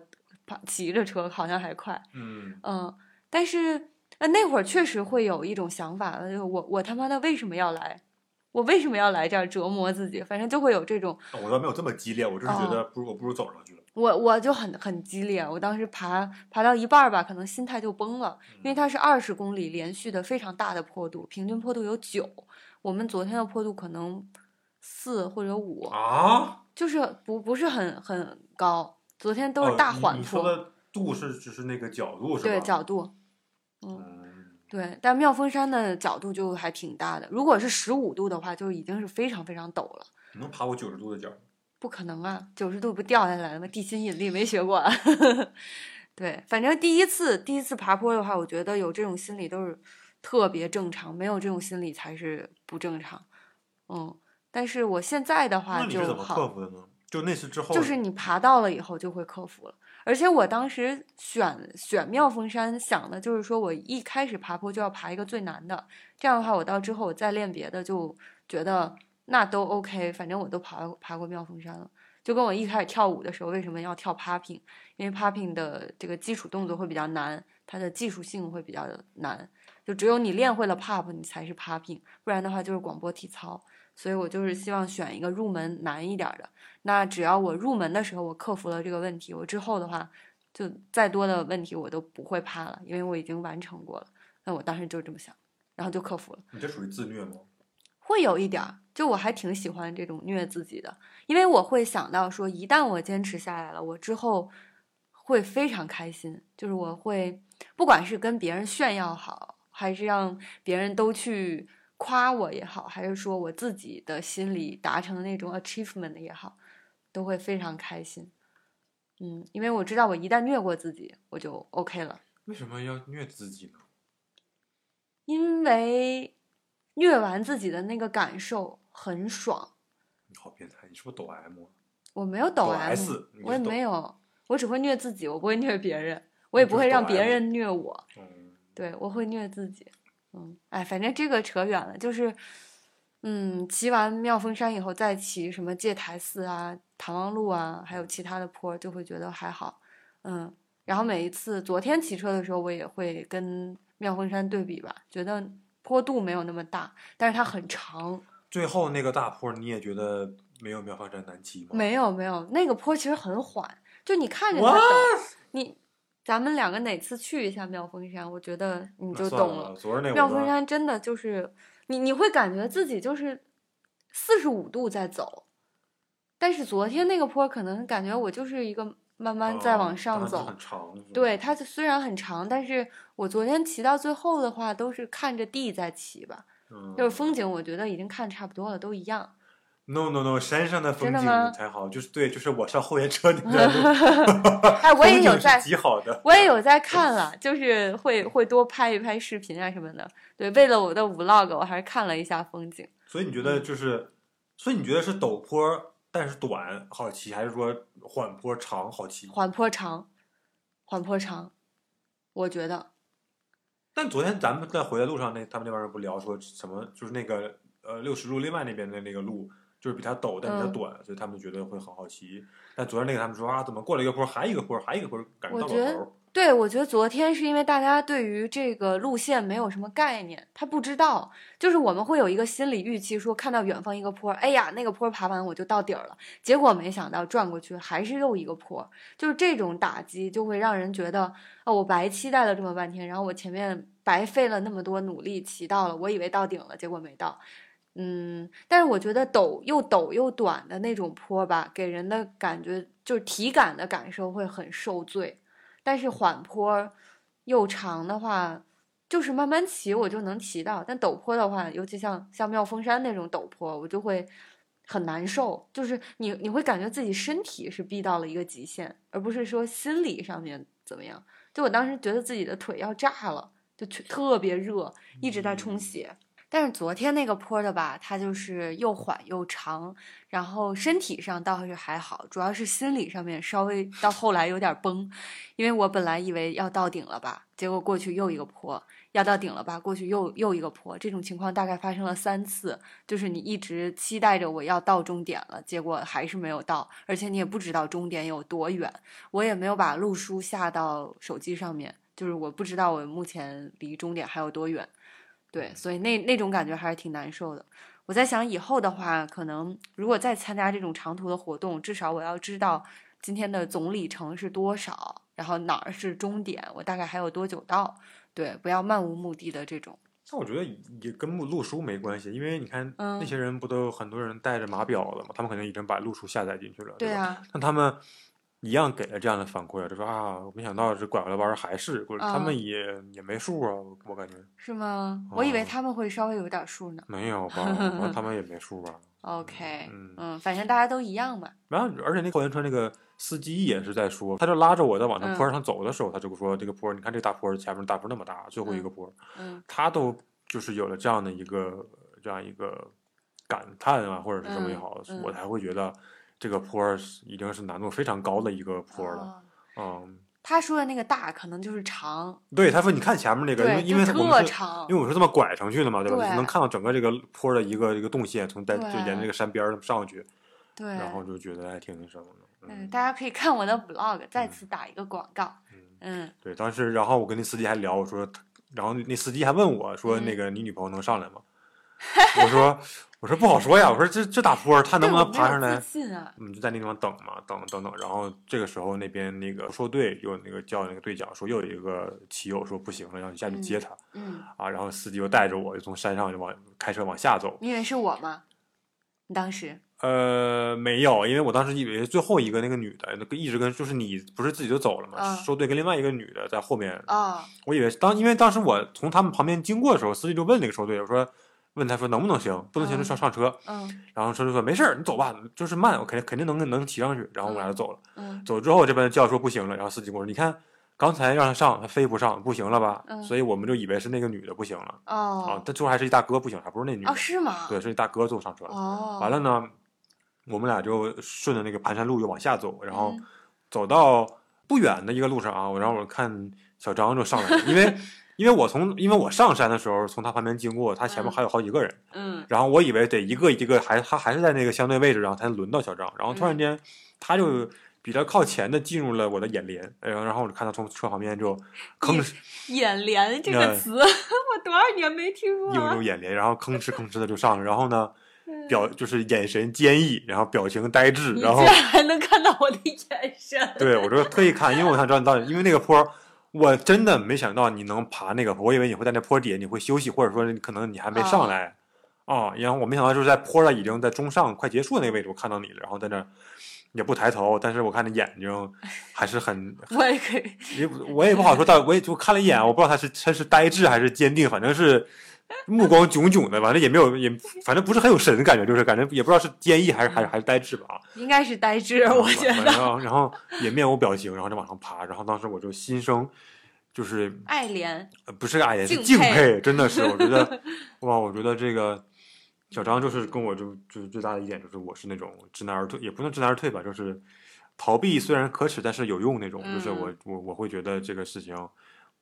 骑着车好像还快。嗯，嗯，但是呃那会儿确实会有一种想法，呃我我他妈的为什么要来？我为什么要来这儿折磨自己？反正就会有这种我倒没有这么激烈，我就是觉得不如我不如走上去了。我我就很很激烈，我当时爬爬到一半儿吧，可能心态就崩了，因为它是二十公里连续的非常大的坡度，平均坡度有九，我们昨天的坡度可能四或者五，啊，就是不不是很很高，昨天都是哦大缓你你说坡，的度是只是那个角度是吧？对角度，嗯，对，但妙峰山的角度就还挺大的，如果是十五度的话，就已经是非常非常陡了。你能爬过九十度的角？不可能啊，九十度不掉下来了吗？地心引力没学过啊。对，反正第一次第一次爬坡的话，我觉得有这种心理都是特别正常，没有这种心理才是不正常。嗯，但是我现在的话那你是怎么就好，克服的呢？就那次之后，就是你爬到了以后就会克服了。而且我当时选选妙峰山，想的就是说我一开始爬坡就要爬一个最难的，这样的话我到之后我再练别的就觉得那都 OK，反正我都爬爬过妙峰山了。就跟我一开始跳舞的时候为什么要跳 popping，因为 popping 的这个基础动作会比较难，它的技术性会比较难，就只有你练会了 pop，你才是 popping，不然的话就是广播体操。所以我就是希望选一个入门难一点儿的。那只要我入门的时候我克服了这个问题，我之后的话，就再多的问题我都不会怕了，因为我已经完成过了。那我当时就这么想，然后就克服了。你这属于自虐吗？会有一点儿，就我还挺喜欢这种虐自己的，因为我会想到说，一旦我坚持下来了，我之后会非常开心，就是我会不管是跟别人炫耀好，还是让别人都去夸我也好，还是说我自己的心里达成那种 achievement 也好，都会非常开心。嗯，因为我知道我一旦虐过自己，我就 OK 了。为什么要虐自己呢？因为虐完自己的那个感受很爽。你好变态！你是不是抖 M？我没有抖抖 M，S，你我也没有，我只会虐自己，我不会虐别人，我也不会让别人虐我。嗯，对，我会虐自己。嗯，哎，反正这个扯远了，就是，嗯，骑完妙峰山以后再骑什么戒台寺啊、唐王路啊，还有其他的坡，就会觉得还好。嗯，然后每一次昨天骑车的时候，我也会跟妙峰山对比吧，觉得坡度没有那么大，但是它很长。最后那个大坡你也觉得没有妙峰山难骑吗？没有没有，那个坡其实很缓，就你看着它？陡，你咱们两个哪次去一下妙峰山，我觉得你就懂了。昨儿那妙峰山真的就是你你会感觉自己就是四十五度在走，但是昨天那个坡可能感觉我就是一个慢慢再哦往上它走。很长。对，，它虽然很长，但是我昨天骑到最后的话，都是看着地在骑吧，嗯就是风景，我觉得已经看差不多了，都一样。No no no，山上的风景才好，就是对，就是我上后援车那段路，哎，我也有在 极好的。我也有在看了，就是会会多拍一拍视频啊什么的。对，为了我的 vlog，我还是看了一下风景。所以你觉得就是，所以你觉得是陡坡但是短好骑，还是说缓坡长好骑？缓坡长，缓坡长，我觉得，但昨天咱们在回来路上，那他们那边人不聊说什么，就是那个呃六十路另外那边的那个路，就是比它陡，但比它嗯短，所以他们觉得会很好奇。但昨天那个他们说啊，怎么过了一个坡，还一个坡，还一个坡，感觉到头。对，我觉得昨天是因为大家对于这个路线没有什么概念，他不知道，就是我们会有一个心理预期，说看到远方一个坡，哎呀，那个坡爬完我就到底儿了，结果没想到转过去还是又一个坡，就是这种打击就会让人觉得，哦，我白期待了这么半天，然后我前面白费了那么多努力骑到了，我以为到顶了，结果没到。嗯，但是我觉得陡又陡又短的那种坡吧，给人的感觉就是体感的感受会很受罪。但是缓坡又长的话，就是慢慢骑我就能骑到。但陡坡的话，尤其像像妙峰山那种陡坡，我就会很难受。就是你你会感觉自己身体是逼到了一个极限，而不是说心理上面怎么样。就我当时觉得自己的腿要炸了，就特特别热，一直在充血。但是昨天那个坡的吧，它就是又缓又长，然后身体上倒是还好，主要是心理上面稍微到后来有点崩，因为我本来以为要到顶了吧，结果过去又一个坡，要到顶了吧，过去又又一个坡，这种情况大概发生了三次，就是你一直期待着我要到终点了，结果还是没有到，而且你也不知道终点有多远，我也没有把路书下到手机上面，就是我不知道我目前离终点还有多远。对，所以那那种感觉还是挺难受的。我在想以后的话，可能如果再参加这种长途的活动，至少我要知道今天的总里程是多少，然后哪儿是终点，我大概还有多久到。对，不要漫无目的的这种。但我觉得也跟路书没关系，因为你看嗯那些人不都很多人带着码表的嘛，他们可能已经把路书下载进去了。吧，对啊，那他们一样给了这样的反馈，就说啊，我没想到这拐过来弯儿还是，或者他们嗯也也没数啊，我感觉是吗？我以为哦他们会稍微有点数呢。没有吧，他们也没数吧。OK，嗯嗯，反正大家都一样嘛。然后，而且那高原车那个司机也是在说，他就拉着我在往那嗯坡上走的时候，他就说这个坡，你看这大坡前面大坡那么大，最后一个坡，嗯他都就是有了这样的一个这样一个感叹啊，或者是什么也嗯好，嗯我才会觉得这个坡是已经是难度非常高的一个坡了。哦嗯，他说的那个大可能就是长，对，他说你看前面那个，因为，因为就我们是。特长因为。我是这么拐上去的嘛，对吧？能看到整个这个坡的一个一个动线，从在就沿着这个山边儿上去，对，然后就觉得还挺那什么的。嗯，嗯大家可以看我的 vlog，再嗯次打一个广告。嗯。嗯对，当时然后我跟那司机还聊，我说，然后那司机还问我说，那嗯个你女朋友能上来吗？我说我说不好说呀，我说这这大坡他能不能爬上来自？信啊。嗯，就在那地方等嘛，等等等。然后这个时候那边那个说队又那个叫那个队长说又有一个骑友说不行了，让你下去接他、嗯，啊。然后司机又带着我就从山上就往开车往下走。你以为是我吗？你当时呃，没有，因为我当时以为最后一个那个女的，那个一直跟就是你不是自己就走了吗？嗯说队跟另外一个女的在后面哦，我以为是当因为当时我从他们旁边经过的时候，司机就问那个收队，我说问他说能不能行，不能行就上上车。嗯然后车就说没事儿，你走吧，就是慢，我肯定肯定能能骑上去。然后我们俩就走了。嗯走之后这边叫说不行了，然后司机跟我说你看刚才让他上，他非不上，不行了吧？嗯所以我们就以为是那个女的不行了啊哦，但最后还是一大哥不行，还不是那女的。哦是吗？对，是一大哥最后上车了。哦，完了呢，我们俩就顺着那个盘山路又往下走，然后嗯走到不远的一个路上啊，我然后我看小张就上来了，因为因为我从因为我上山的时候从他旁边经过，他前面嗯。还有好几个人，嗯。然后我以为得一个一个还他还是在那个相对位置，然后才能轮到小张，然后突然嗯。间他就比较靠前的进入了我的眼帘，然后然后我就看他从车旁边就吭哧眼帘这个呃词，我多少年没听过映入。眼帘，然后吭哧吭哧的就上了，然后呢嗯。表就是眼神坚毅，然后表情呆滞，然后还能看到我的眼神，对，我就特意看，因为我想知道你到底，因为那个坡儿，我真的没想到你能爬那个坡，我以为你会在那坡底下你会休息，或者说你可能你还没上哦来啊、然后我没想到就是在坡上已经在中上快结束的那个位置，我看到你了，然后在那也不抬头，但是我看那眼睛还是很，我也可以。也不我也不好说但，我也就看了一眼，我不知道他是他是呆滞还是坚定，反正是。目光炯炯的，反正也没有，也反正不是很有神的，感觉就是感觉也不知道是坚毅还是还是还是呆滞吧。啊应该是呆滞，我觉得然后然后也面无表情，然后就往上爬，然后当时我就心生就是爱怜。呃不是爱怜，是敬佩敬佩，真的是我觉得 哇，我觉得这个小张就是跟我就就是最大的一点就是我是那种知难而退，也不能知难而退吧，就是逃避虽然可耻，但是有用那种，就是我我我会觉得这个事情。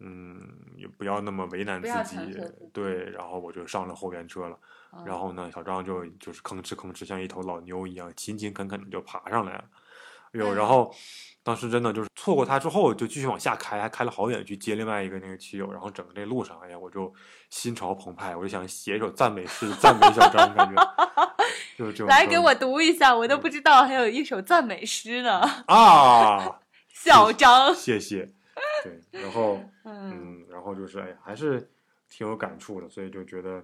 嗯，也不要那么为难自己对，然后我就上了后边车了。嗯然后呢，小张就就是吭哧吭哧像一头老牛一样，勤勤恳恳的就爬上来了。哎呦，然嗯后当时真的就是错过他之后，就继续往下开，还开了好远去接另外一个那个骑友。然后整个这路上，哎呀，我就心潮澎湃，我就想写一首赞美诗赞美小张，感觉 就是这种来给我读一下，我都不知道还有一首赞美诗呢。啊，小张，谢谢。对，然后 嗯嗯，然后就是哎呀，还是挺有感触的，所以就觉得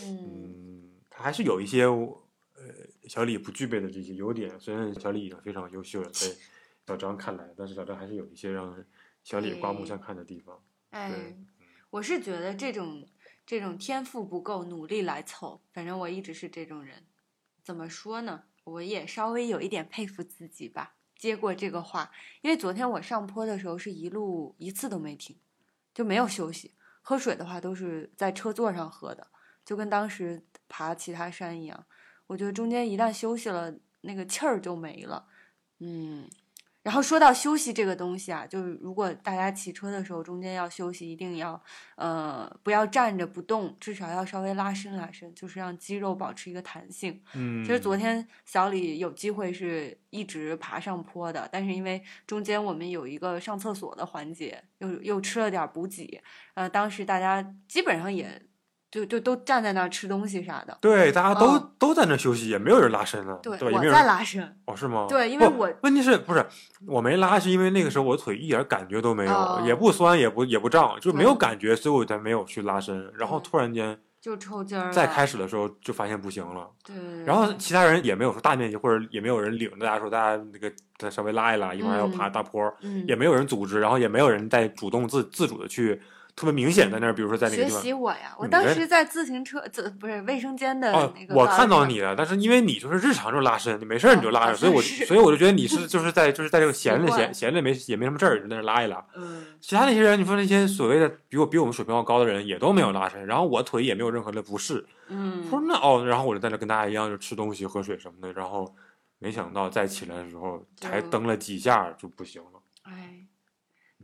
嗯嗯，他还是有一些呃小李不具备的这些优点。虽然小李已经非常优秀了，在小张看来，但是小张还是有一些让小李刮目相看的地方。哎对，我是觉得这种这种天赋不够，努力来凑。反正我一直是这种人。怎么说呢？我也稍微有一点佩服自己吧。接过这个话，因为昨天我上坡的时候是一路一次都没停，就没有休息。喝水的话都是在车座上喝的，就跟当时爬其他山一样。我觉得中间一旦休息了，那个气儿就没了。嗯，然后说到休息这个东西啊，就是如果大家骑车的时候中间要休息，一定要呃不要站着不动，至少要稍微拉伸拉伸，就是让肌肉保持一个弹性。嗯，其实昨天小李有机会是一直爬上坡的，但是因为中间我们有一个上厕所的环节，又又吃了点补给，呃，当时大家基本上也就就都站在那儿吃东西啥的。对，大家都、嗯都在那休息，也没有人拉伸呢，对，对？也我在没有人拉伸。哦，是吗？对因为我问题是不是我没拉，是因为那个时候我腿一点感觉都没有，哦也不酸，也不也不胀，就没有感觉，所以我才没有去拉伸。然后突然间就抽筋儿了。再开始的时候就发现不行了，对，对然后其他人也没有说大面积，或者也没有人领着大家说大家那个再稍微拉一拉，一会儿还要爬嗯大坡，嗯，也没有人组织，然后也没有人在主动自自主的去特别明显在那儿，比如说在那个学地方。习我呀，我当时在自行车自不是卫生间的哦那，个。我看到你。了，但是因为你就是日常就拉伸，你没事儿你就拉哦着，所以我所以我就觉得你是就是在就是在这个闲着闲闲着没也没什么事儿，就在那拉一拉。嗯，其他那些人，你说那些所谓的比我比我们水平要高的人，也都没有拉伸，然后我腿也没有任何的不适。嗯，说那哦，然后我就在那跟大家一样，就吃东西、喝水什么的，然后没想到再起来的时候，才蹬了几下就不行了。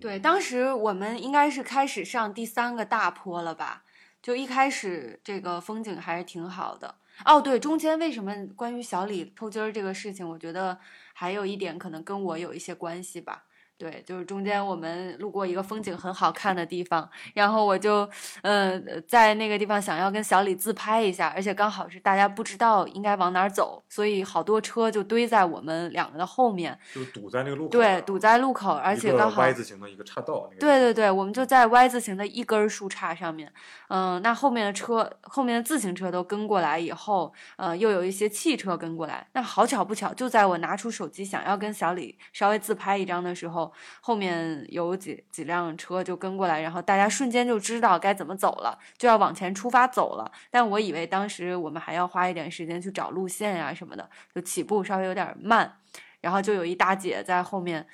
对，当时我们应该是开始上第三个大坡了吧？就一开始这个风景还是挺好的。哦，对，中间为什么关于小李抽筋儿这个事情，我觉得还有一点可能跟我有一些关系吧。对，就是中间我们路过一个风景很好看的地方，然后我就，呃，在那个地方想要跟小李自拍一下，而且刚好是大家不知道应该往哪儿走，所以好多车就堆在我们两个的后面，就堵在那个路口对，堵在路口，而且刚好 Y 字形的一个岔道。那个对对对，我们就在 Y 字形的一根树杈上面，嗯、那后面的车、后面的自行车都跟过来以后，呃，又有一些汽车跟过来。那好巧不巧，就在我拿出手机想要跟小李稍微自拍一张的时候，后面有几几辆车就跟过来，然后大家瞬间就知道该怎么走了，就要往前出发走了。但我以为当时我们还要花一点时间去找路线呀、什么的，就起步稍微有点慢，然后就有一大姐在后面。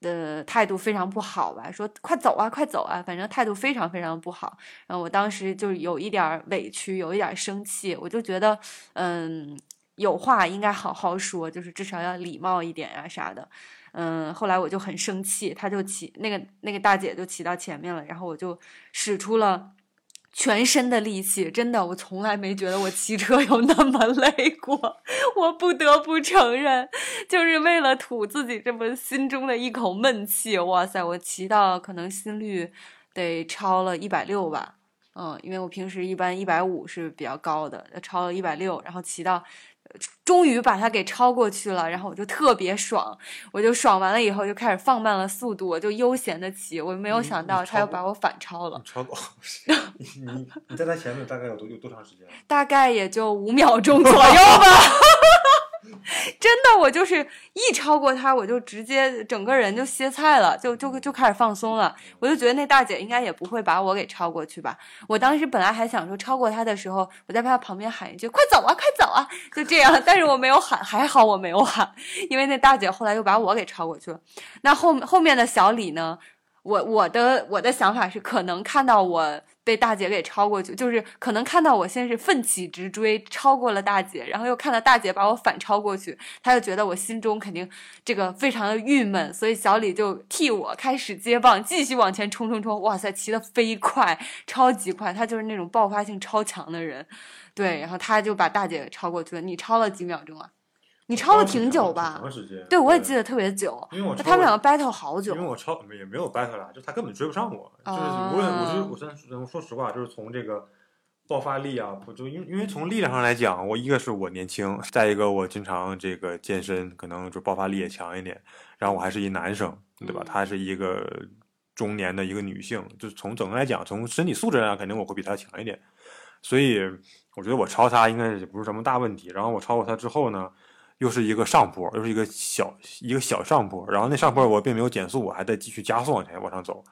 的态度非常不好吧，说快走啊，快走啊，反正态度非常非常不好。然后我当时就有一点委屈，有一点生气，我就觉得，嗯，有话应该好好说，就是至少要礼貌一点啊啥的。嗯，后来我就很生气，他就骑那个那个大姐就骑到前面了，然后我就使出了。全身的力气，真的，我从来没觉得我骑车有那么累过。我不得不承认，就是为了吐自己这么心中的一口闷气。哇塞，我骑到可能心率得超了一百六吧，嗯，因为我平时一般一百五是比较高的，超了一百六，然后骑到。终于把它给超过去了，然后我就特别爽，我就爽完了以后就开始放慢了速度，我就悠闲的骑，我没有想到他又把我反超了，超过 你你你在他前面大概有多有多长时间？大概也就五秒钟左右吧。真的，我就是一超过他，我就直接整个人就歇菜了，就就就开始放松了。我就觉得那大姐应该也不会把我给超过去吧。我当时本来还想说，超过她的时候，我在她旁边喊一句“快走啊，快走啊”，就这样。但是我没有喊，还好我没有喊，因为那大姐后来又把我给超过去了。那后后面的小李呢？我我的我的想法是，可能看到我被大姐给超过去，就是可能看到我先是奋起直追，超过了大姐，然后又看到大姐把我反超过去，他就觉得我心中肯定这个非常的郁闷，所以小李就替我开始接棒，继续往前冲冲冲，哇塞，骑得飞快，超级快，他就是那种爆发性超强的人，对，然后他就把大姐超过去了。你超了几秒钟啊？你超了挺久吧？长时间。对，我也记得特别久。因为我他们两个 battle 好久。因为我超也没有 battle 啦，就他根本追不上我。就是无论我是我现在说实话，就是从这个爆发力啊，不就因因为从力量上来讲，我一个是我年轻，再一个我经常这个健身，可能就爆发力也强一点。然后我还是一男生，对吧？她是一个中年的一个女性，就是从整个来讲，从身体素质上肯定我会比她强一点。所以我觉得我超她应该也不是什么大问题。然后我超过她之后呢？又是一个上坡，又是一个小一个小上坡，然后那上坡我并没有减速，我还在继续加速往前往上走，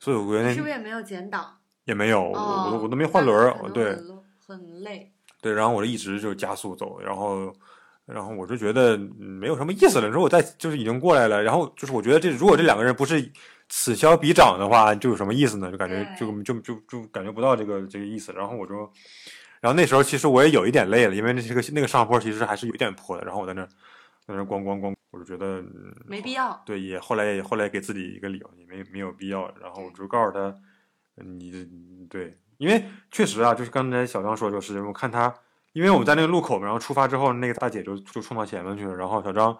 所以我觉得是不是也没有减档？也没有，我我我都没换轮儿，对，很累。对，然后我就一直就加速走，然后然后我就觉得没有什么意思了。你说我再就是已经过来了，然后就是我觉得这如果这两个人不是此消彼长的话，就有什么意思呢？就感觉就就就就感觉不到这个这个意思。然后我就。然后那时候其实我也有一点累了，因为那个那个上坡其实还是有点坡的。然后我在那在那咣咣咣，我就觉得没必要。对，也后来也后来给自己一个理由，也没没有必要。然后我就告诉他，你对，因为确实啊，就是刚才小张说，就是我看他，因为我们在那个路口嘛，然后出发之后，那个大姐就就冲到前面去了。然后小张，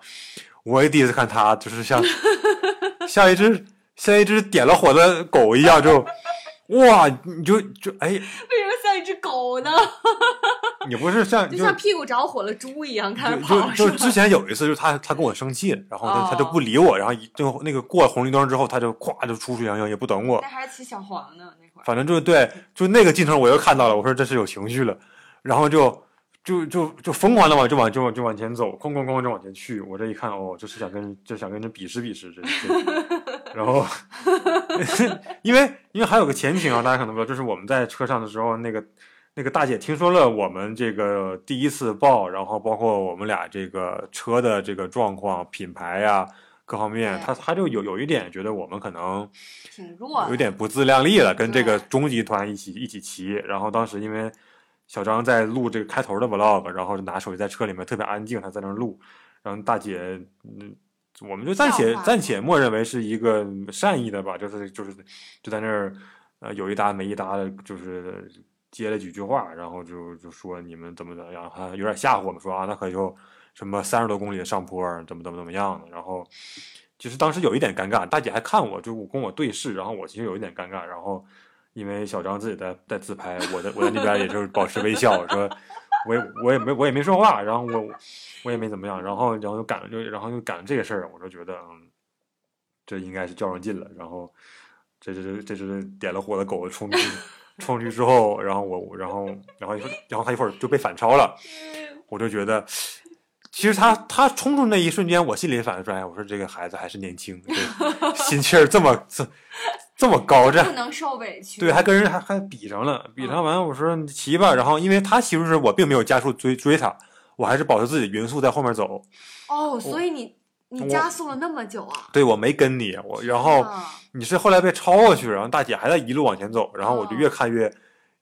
我也第一次看他，就是像 像一只像一只点了火的狗一样，就哇，你就就哎。像一只狗呢，你不是像 就像屁股着火了猪一样开始跑。就就之前有一次，就是他他跟我生气，然后他他就不理我，然后一就那个过红绿灯之后，他就咵就出去洋洋，也不等我。那还是骑小黄呢那会儿。反正就对，就那个镜头我又看到了，我说这是有情绪了，然后就就就就疯狂的往就往就往就往前走，哐哐哐就往前去。我这一看哦，就是想跟就想跟人比试比试这这。然后，因为因为还有个前情啊，大家可能不知道，就是我们在车上的时候，那个那个大姐听说了我们这个第一次报，然后包括我们俩这个车的这个状况、品牌呀各方面，她她就有有一点觉得我们可能挺弱，有点不自量力了，跟这个中集团一起一起骑。然后当时因为小张在录这个开头的 vlog，然后就拿手机在车里面特别安静，他在那录，然后大姐嗯。我们就暂且暂且默认为是一个善意的吧，就是就是就在那儿，呃，有一搭没一搭的，就是接了几句话，然后就就说你们怎么怎么样，还有点吓唬我们说啊，那可就什么三十多公里的上坡，怎么怎么怎么样的。然后其实当时有一点尴尬，大姐还看我，就跟我对视，然后我其实有一点尴尬。然后因为小张自己在在自拍，我在我在那边也就是保持微笑，说我也我也没我也没说话，然后我。我也没怎么样，然后，然后又赶就，然后又赶这个事儿，我就觉得，嗯，这应该是较上劲了。然后，这这这是点了火的狗冲出去，冲出去之后，然后我，然后，然后一会，然后他一会儿就被反超了。我就觉得，其实他他冲出那一瞬间，我心里反应出来，我说这个孩子还是年轻，心气儿这么这这么高，这不能受委屈。对，还跟人还还比上了，比上完，我说你骑吧。然后，因为他其实是我并没有加速追追他。我还是保持自己匀速在后面走。哦，所以你你加速了那么久啊？对，我没跟你，我然后你是后来被超过去，然后大姐还在一路往前走，然后我就越看越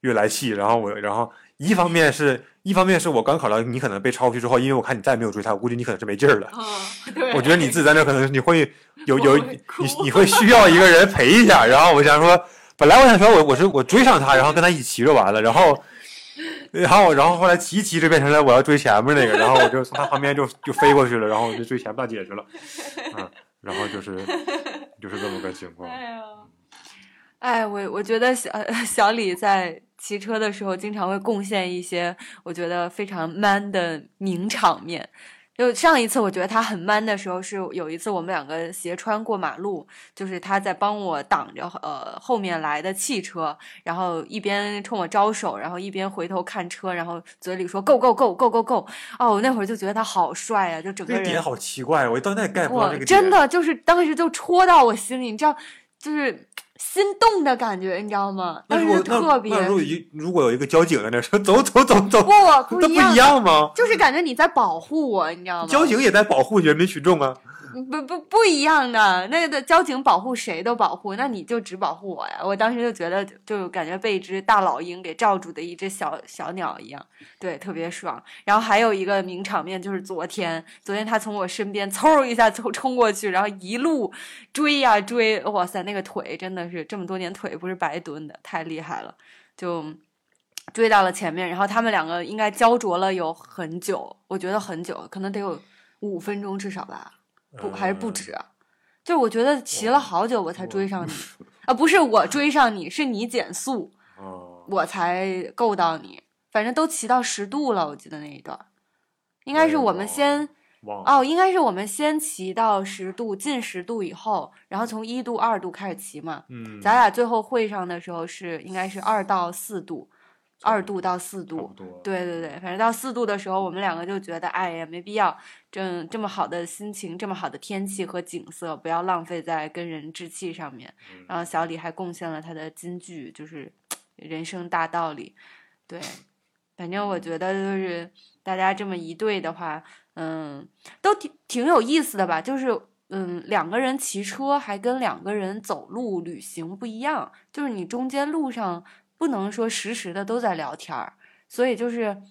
越来气，然后我然后一方面是一方面是我刚考到你可能被超过去之后，因为我看你再也没有追他，我估计你可能是没劲儿了。对，我觉得你自己在那可能你会 有有你你会需要一个人陪一下，然后我想说，本来我想说我我是我追上他，然后跟他一起骑就完了，然后。然后，然后后来骑骑就变成了我要追前面那个，然后我就从他旁边就就飞过去了，然后我就追前面大姐去了，嗯，然后就是就是这么个情况。哎，我我觉得小 小李在骑车的时候经常会贡献一些我觉得非常 man 的名场面。就上一次我觉得他很 man 的时候，是有一次我们两个斜穿过马路，就是他在帮我挡着呃后面来的汽车，然后一边冲我招手，然后一边回头看车，然后嘴里说 go go go go go go。哦，我那会儿就觉得他好帅啊，就整个人。点好奇怪，我到那 get 不到这个真的就是当时就戳到我心里，你知道，就是。心动的感觉，你知道吗？但是特别，那如果一如果有一个交警在那说走走走走，不，不一样吗？就是感觉你在保护我，你知道吗？交警也在保护人民群众啊。不不不一样的，那个交警保护谁都保护，那你就只保护我呀！我当时就觉得，就感觉被一只大老鹰给罩住的一只小小鸟一样，对，特别爽。然后还有一个名场面就是昨天，昨天他从我身边嗖一下冲冲过去，然后一路追呀追，哇塞，那个腿真的是这么多年腿不是白蹲的，太厉害了，就。追到了前面，然后他们两个应该焦灼了有很久，我觉得很久，可能得有五分钟至少吧，不还是不止，就我觉得骑了好久我才追上你，啊不是我追上你，是你减速，我才够到你，反正都骑到十度了，我记得那一段，应该是我们先，哦应该是我们先骑到十度近十度以后，然后从一度二度开始骑嘛，嗯，咱俩最后会上的时候是应该是二到四度。二度到四度，对对对，反正到四度的时候，我们两个就觉得，哎呀，没必要，这这么好的心情，这么好的天气和景色，不要浪费在跟人置气上面。然后小李还贡献了他的金句，就是人生大道理。对，反正我觉得就是大家这么一对的话，嗯，都挺挺有意思的吧。就是嗯，两个人骑车还跟两个人走路旅行不一样，就是你中间路上。不能说时时的都在聊天儿，所以就是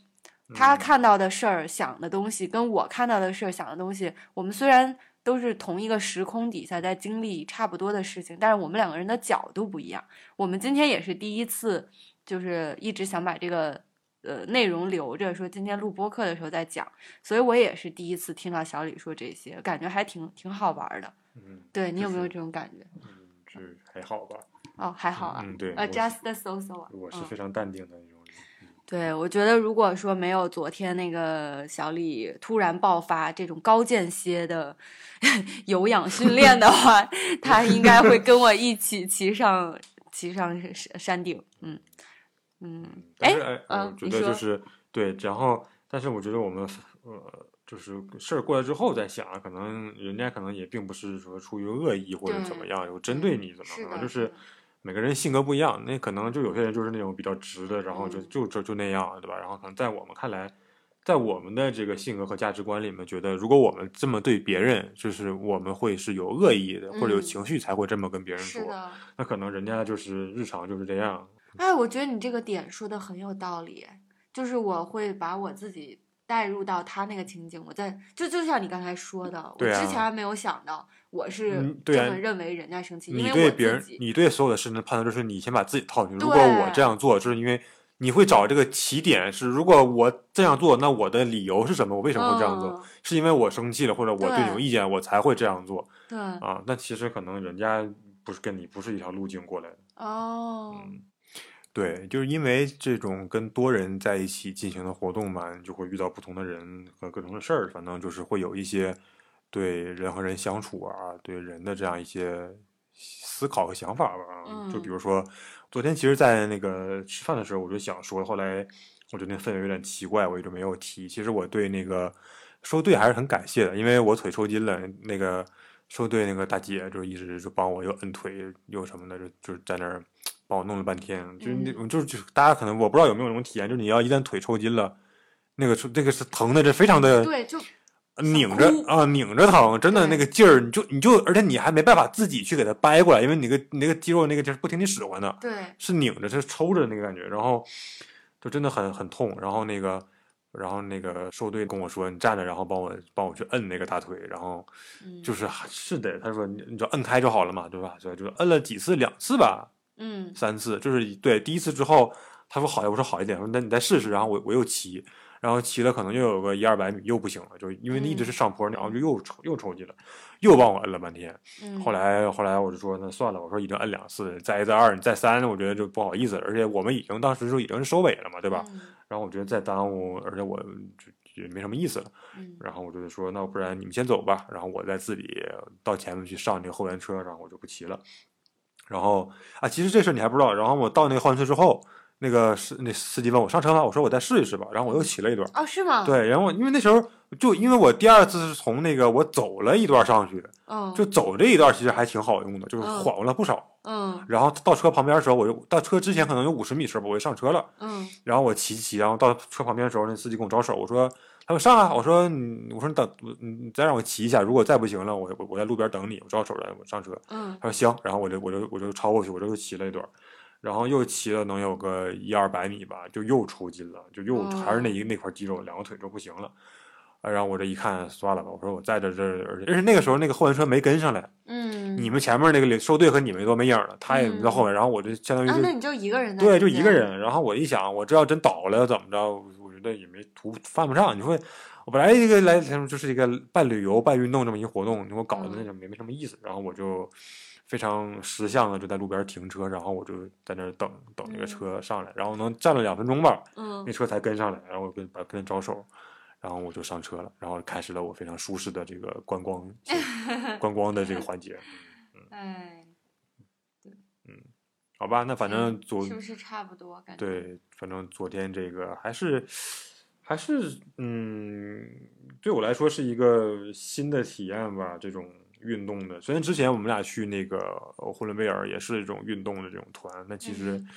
他看到的事儿、想的东西，跟我看到的事儿、想的东西，我们虽然都是同一个时空底下在经历差不多的事情，但是我们两个人的角度不一样。我们今天也是第一次，就是一直想把这个呃内容留着，说今天录播课的时候再讲，所以我也是第一次听到小李说这些，感觉还挺挺好玩的。嗯，对你有没有这种感觉？嗯，是还好吧。哦，还好啊。嗯，对。呃，just so so 啊。我是非常淡定的那种。对，我觉得如果说没有昨天那个小李突然爆发这种高间歇的 有氧训练的话，他应该会跟我一起骑上骑上山山顶。嗯嗯。哎，我觉得就是对，然后，但是我觉得我们呃。就是事儿过来之后再想，可能人家可能也并不是说出于恶意或者怎么样，有针对你怎么可能就是每个人性格不一样，那可能就有些人就是那种比较直的，然后就就就就那样，对吧？然后可能在我们看来，在我们的这个性格和价值观里面，觉得如果我们这么对别人，就是我们会是有恶意的，或者有情绪才会这么跟别人说。那可能人家就是日常就是这样。哎，我觉得你这个点说的很有道理，就是我会把我自己。带入到他那个情景，我在就就像你刚才说的，我之前还没有想到我是这么认为人家生气，你对别人，你对所有的事情的判断就是你先把自己套进去。如果我这样做，就是因为你会找这个起点是，如果我这样做，那我的理由是什么？我为什么会这样做？是因为我生气了，或者我对你有意见，我才会这样做。对啊，那其实可能人家不是跟你不是一条路径过来的。哦。对，就是因为这种跟多人在一起进行的活动嘛，就会遇到不同的人和各种的事儿，反正就是会有一些对人和人相处啊，对人的这样一些思考和想法吧。就比如说，昨天其实，在那个吃饭的时候，我就想说，后来我觉得那氛围有点奇怪，我一直没有提。其实我对那个收队还是很感谢的，因为我腿抽筋了，那个收队那个大姐就一直就帮我又摁腿又什么的，就就是在那儿。帮我弄了半天，就是那种，就是就大家可能我不知道有没有那种体验，就是你要一旦腿抽筋了，那个这个是疼的，这非常的对，就拧着啊，拧着疼，真的那个劲儿，你就你就，而且你还没办法自己去给它掰过来，因为你个你那个肌肉那个就是不听你使唤的，对，是拧着，是抽着那个感觉，然后就真的很很痛，然后那个然后那个兽队跟我说，你站着，然后帮我帮我去摁那个大腿，然后就是是的，他说你你就摁开就好了嘛，对吧？所以就摁了几次，两次吧。嗯，三次就是对第一次之后，他说好我说好一点，说那你再试试，然后我我又骑，然后骑了可能又有个一二百米又不行了，就因为那一直是上坡，然后就又抽又抽筋了，又帮我摁了半天。后来后来我就说那算了，我说已经摁两次，再一再二你再三，我觉得就不好意思了，而且我们已经当时就已经是收尾了嘛，对吧？然后我觉得再耽误，而且我就也没什么意思了。然后我就说那不然你们先走吧，然后我再自己到前面去上那个后援车，然后我就不骑了。然后啊，其实这事你还不知道。然后我到那个后援车之后，那个司那司机问我上车吗？我说我再试一试吧。然后我又骑了一段。哦，是吗？对，然后因为那时候就因为我第二次是从那个我走了一段上去，嗯，就走这一段其实还挺好用的，就是缓过了不少。嗯。然后到车旁边的时候，我就到车之前可能有五十米时候，我就上车了。嗯。然后我骑骑，然后到车旁边的时候，那司机跟我招手，我说他说上啊，我说嗯我说你等你你再让我骑一下，如果再不行了，我我我在路边等你，我招手来我上车。嗯他说行，然后我就我就我就超过去，我就又骑了一段儿，然后又骑了能有个一二百米吧，就又抽筋了，就又还是那一那块肌肉，两个腿就不行了。啊然后我这一看，算了吧，我说我在这这儿，而且那个时候那个后援车没跟上来，嗯，你们前面那个领收队和你们都没影了，他也没到嗯后面，然后我就相当于啊，那你就一个人对，就一个人。然后我一想，我这要真倒了怎么着？我觉得也没图犯不上。你说我本来一个来就是一个半旅游半运动这么一活动，你给我搞的那嗯种没没什么意思。然后我就非常识相的就在路边停车，然后我就在那儿等等那个嗯车上来，然后能站了两分钟吧，嗯那车才跟上来，然后我跟把跟他招手。然后我就上车了，然后开始了我非常舒适的这个观光 观光的这个环节。嗯哎，好吧，那反正嗯昨是不是差不多？感觉对，反正昨天这个还是还是嗯，对我来说是一个新的体验吧。这种运动的，虽然之前我们俩去那个呃呼伦贝尔也是一种运动的这种团，那其实嗯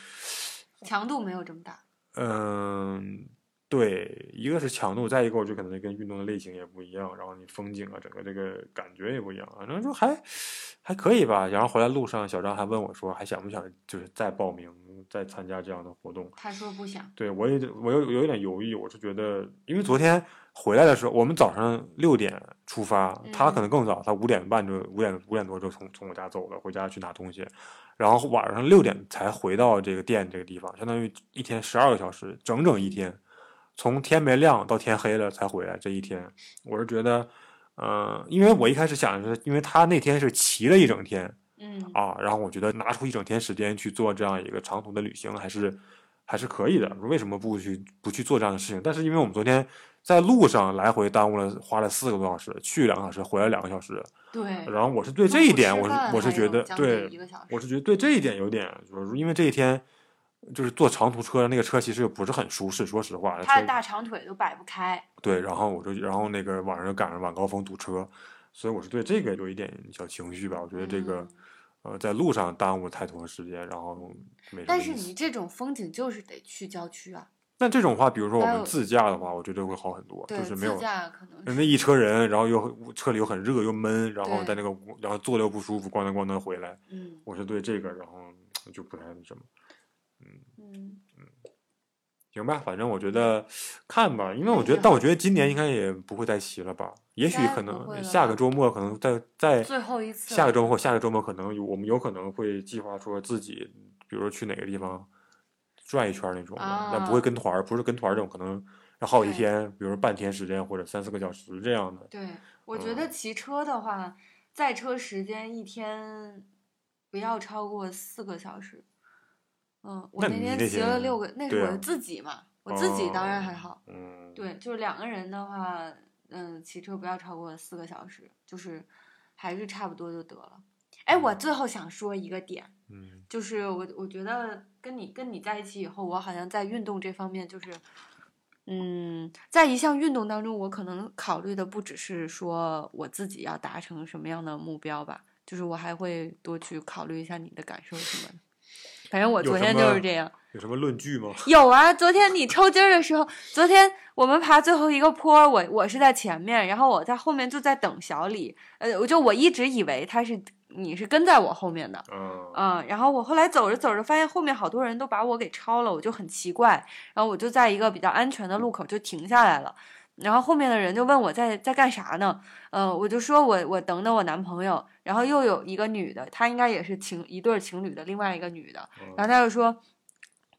强度没有这么大。嗯。对，一个是强度，再一个我觉得可能跟运动的类型也不一样，然后你风景啊，整个这个感觉也不一样，反正就还还可以吧。然后回来路上，小张还问我说，还想不想就是再报名再参加这样的活动？他说不想。对我也我有有一点犹豫，我是觉得，因为昨天回来的时候，我们早上六点出发，他可能更早，他五点半就五点五点多就从从我家走了，回家去拿东西，然后晚上六点才回到这个店这个地方，相当于一天十二个小时，整整一天，从天没亮到天黑了才回来，这一天，我是觉得，嗯、因为我一开始想的是，因为他那天是骑了一整天，嗯啊，然后我觉得拿出一整天时间去做这样一个长途的旅行，还是还是可以的。为什么不去不去做这样的事情？但是因为我们昨天在路上来回耽误了，花了四个多小时，去两个小时，回来两个小时。对。然后我是对这一点，我是我是觉得对我是觉得对这一点有点，就是因为这一天就是坐长途车，那个车其实也不是很舒适，说实话。车他的大长腿都摆不开。对，然后我就然后那个晚上又赶上晚高峰堵车，所以我是对这个有一点小情绪吧。我觉得这个、呃在路上耽误太多时间，然后没但是你这种风景就是得去郊区啊。那这种话，比如说我们自驾的话，我觉得会好很多，就是没有自驾可能那一车人，然后又车里又很热又闷，然后在那个然后坐的又不舒服，咣当咣当回来，嗯我是对这个，然后就不太那什么。嗯行吧，反正我觉得看吧，因为我觉得，但我觉得今年应该也不会再骑了吧，也许可能下个周末可能再再最后一次下个周末或下个周末可能我们有可能会计划说自己，比如说去哪个地方转一圈那种的，但不会啊跟团，不是跟团这种，可能要好几对天，比如说半天时间或者三四个小时这样的。对，我觉嗯得骑车的话，在车时间一天不要超过四个小时。嗯，我那天骑了六个，那是我自己嘛，我自己当然还哦好。嗯，对，就是两个人的话，嗯，骑车不要超过四个小时，就是还是差不多就得了。哎，我最后想说一个点，嗯就是我我觉得跟你跟你在一起以后，我好像在运动这方面就是，嗯，在一项运动当中，我可能考虑的不只是说我自己要达成什么样的目标吧，就是我还会多去考虑一下你的感受什么的。反正我昨天就是这样。有什么论据吗？有啊，昨天你抽筋儿的时候，昨天我们爬最后一个坡儿，我我是在前面，然后我在后面就在等小李，呃，我就我一直以为他是你是跟在我后面的，嗯嗯，然后我后来走着走着，发现后面好多人都把我给超了，我就很奇怪，然后我就在一个比较安全的路口就停下来了，然后后面的人就问我在在干啥呢？嗯、我就说我我等等我男朋友，然后又有一个女的，她应该也是情一对情侣的另外一个女的，然后她就说：“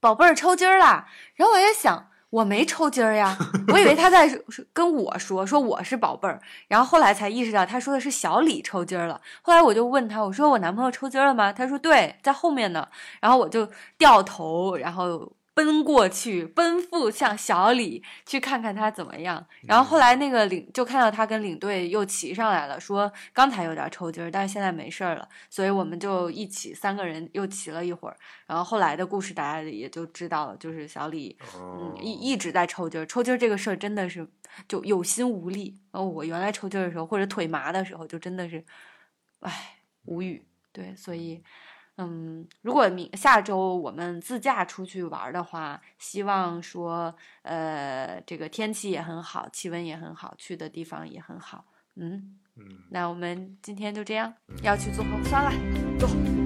宝贝儿抽筋儿啦。”然后我也想，我没抽筋儿呀，我以为她在跟我说说我是宝贝儿，然后后来才意识到她说的是小李抽筋儿了。后来我就问他，我说我男朋友抽筋儿了吗？他说对，在后面呢。然后我就掉头，然后。奔过去，奔赴向小李去看看他怎么样。然后后来那个领就看到他跟领队又骑上来了，说刚才有点抽筋儿，但是现在没事儿了。所以我们就一起三个人又骑了一会儿。然后后来的故事大家也就知道了，就是小李，嗯，一一直在抽筋儿，抽筋儿这个事儿真的是就有心无力。哦，我原来抽筋儿的时候或者腿麻的时候，就真的是，唉，无语。对，所以，嗯，如果明下周我们自驾出去玩的话，希望说，呃，这个天气也很好，气温也很好，去的地方也很好。嗯，嗯，那我们今天就这样，要去做核酸了，走。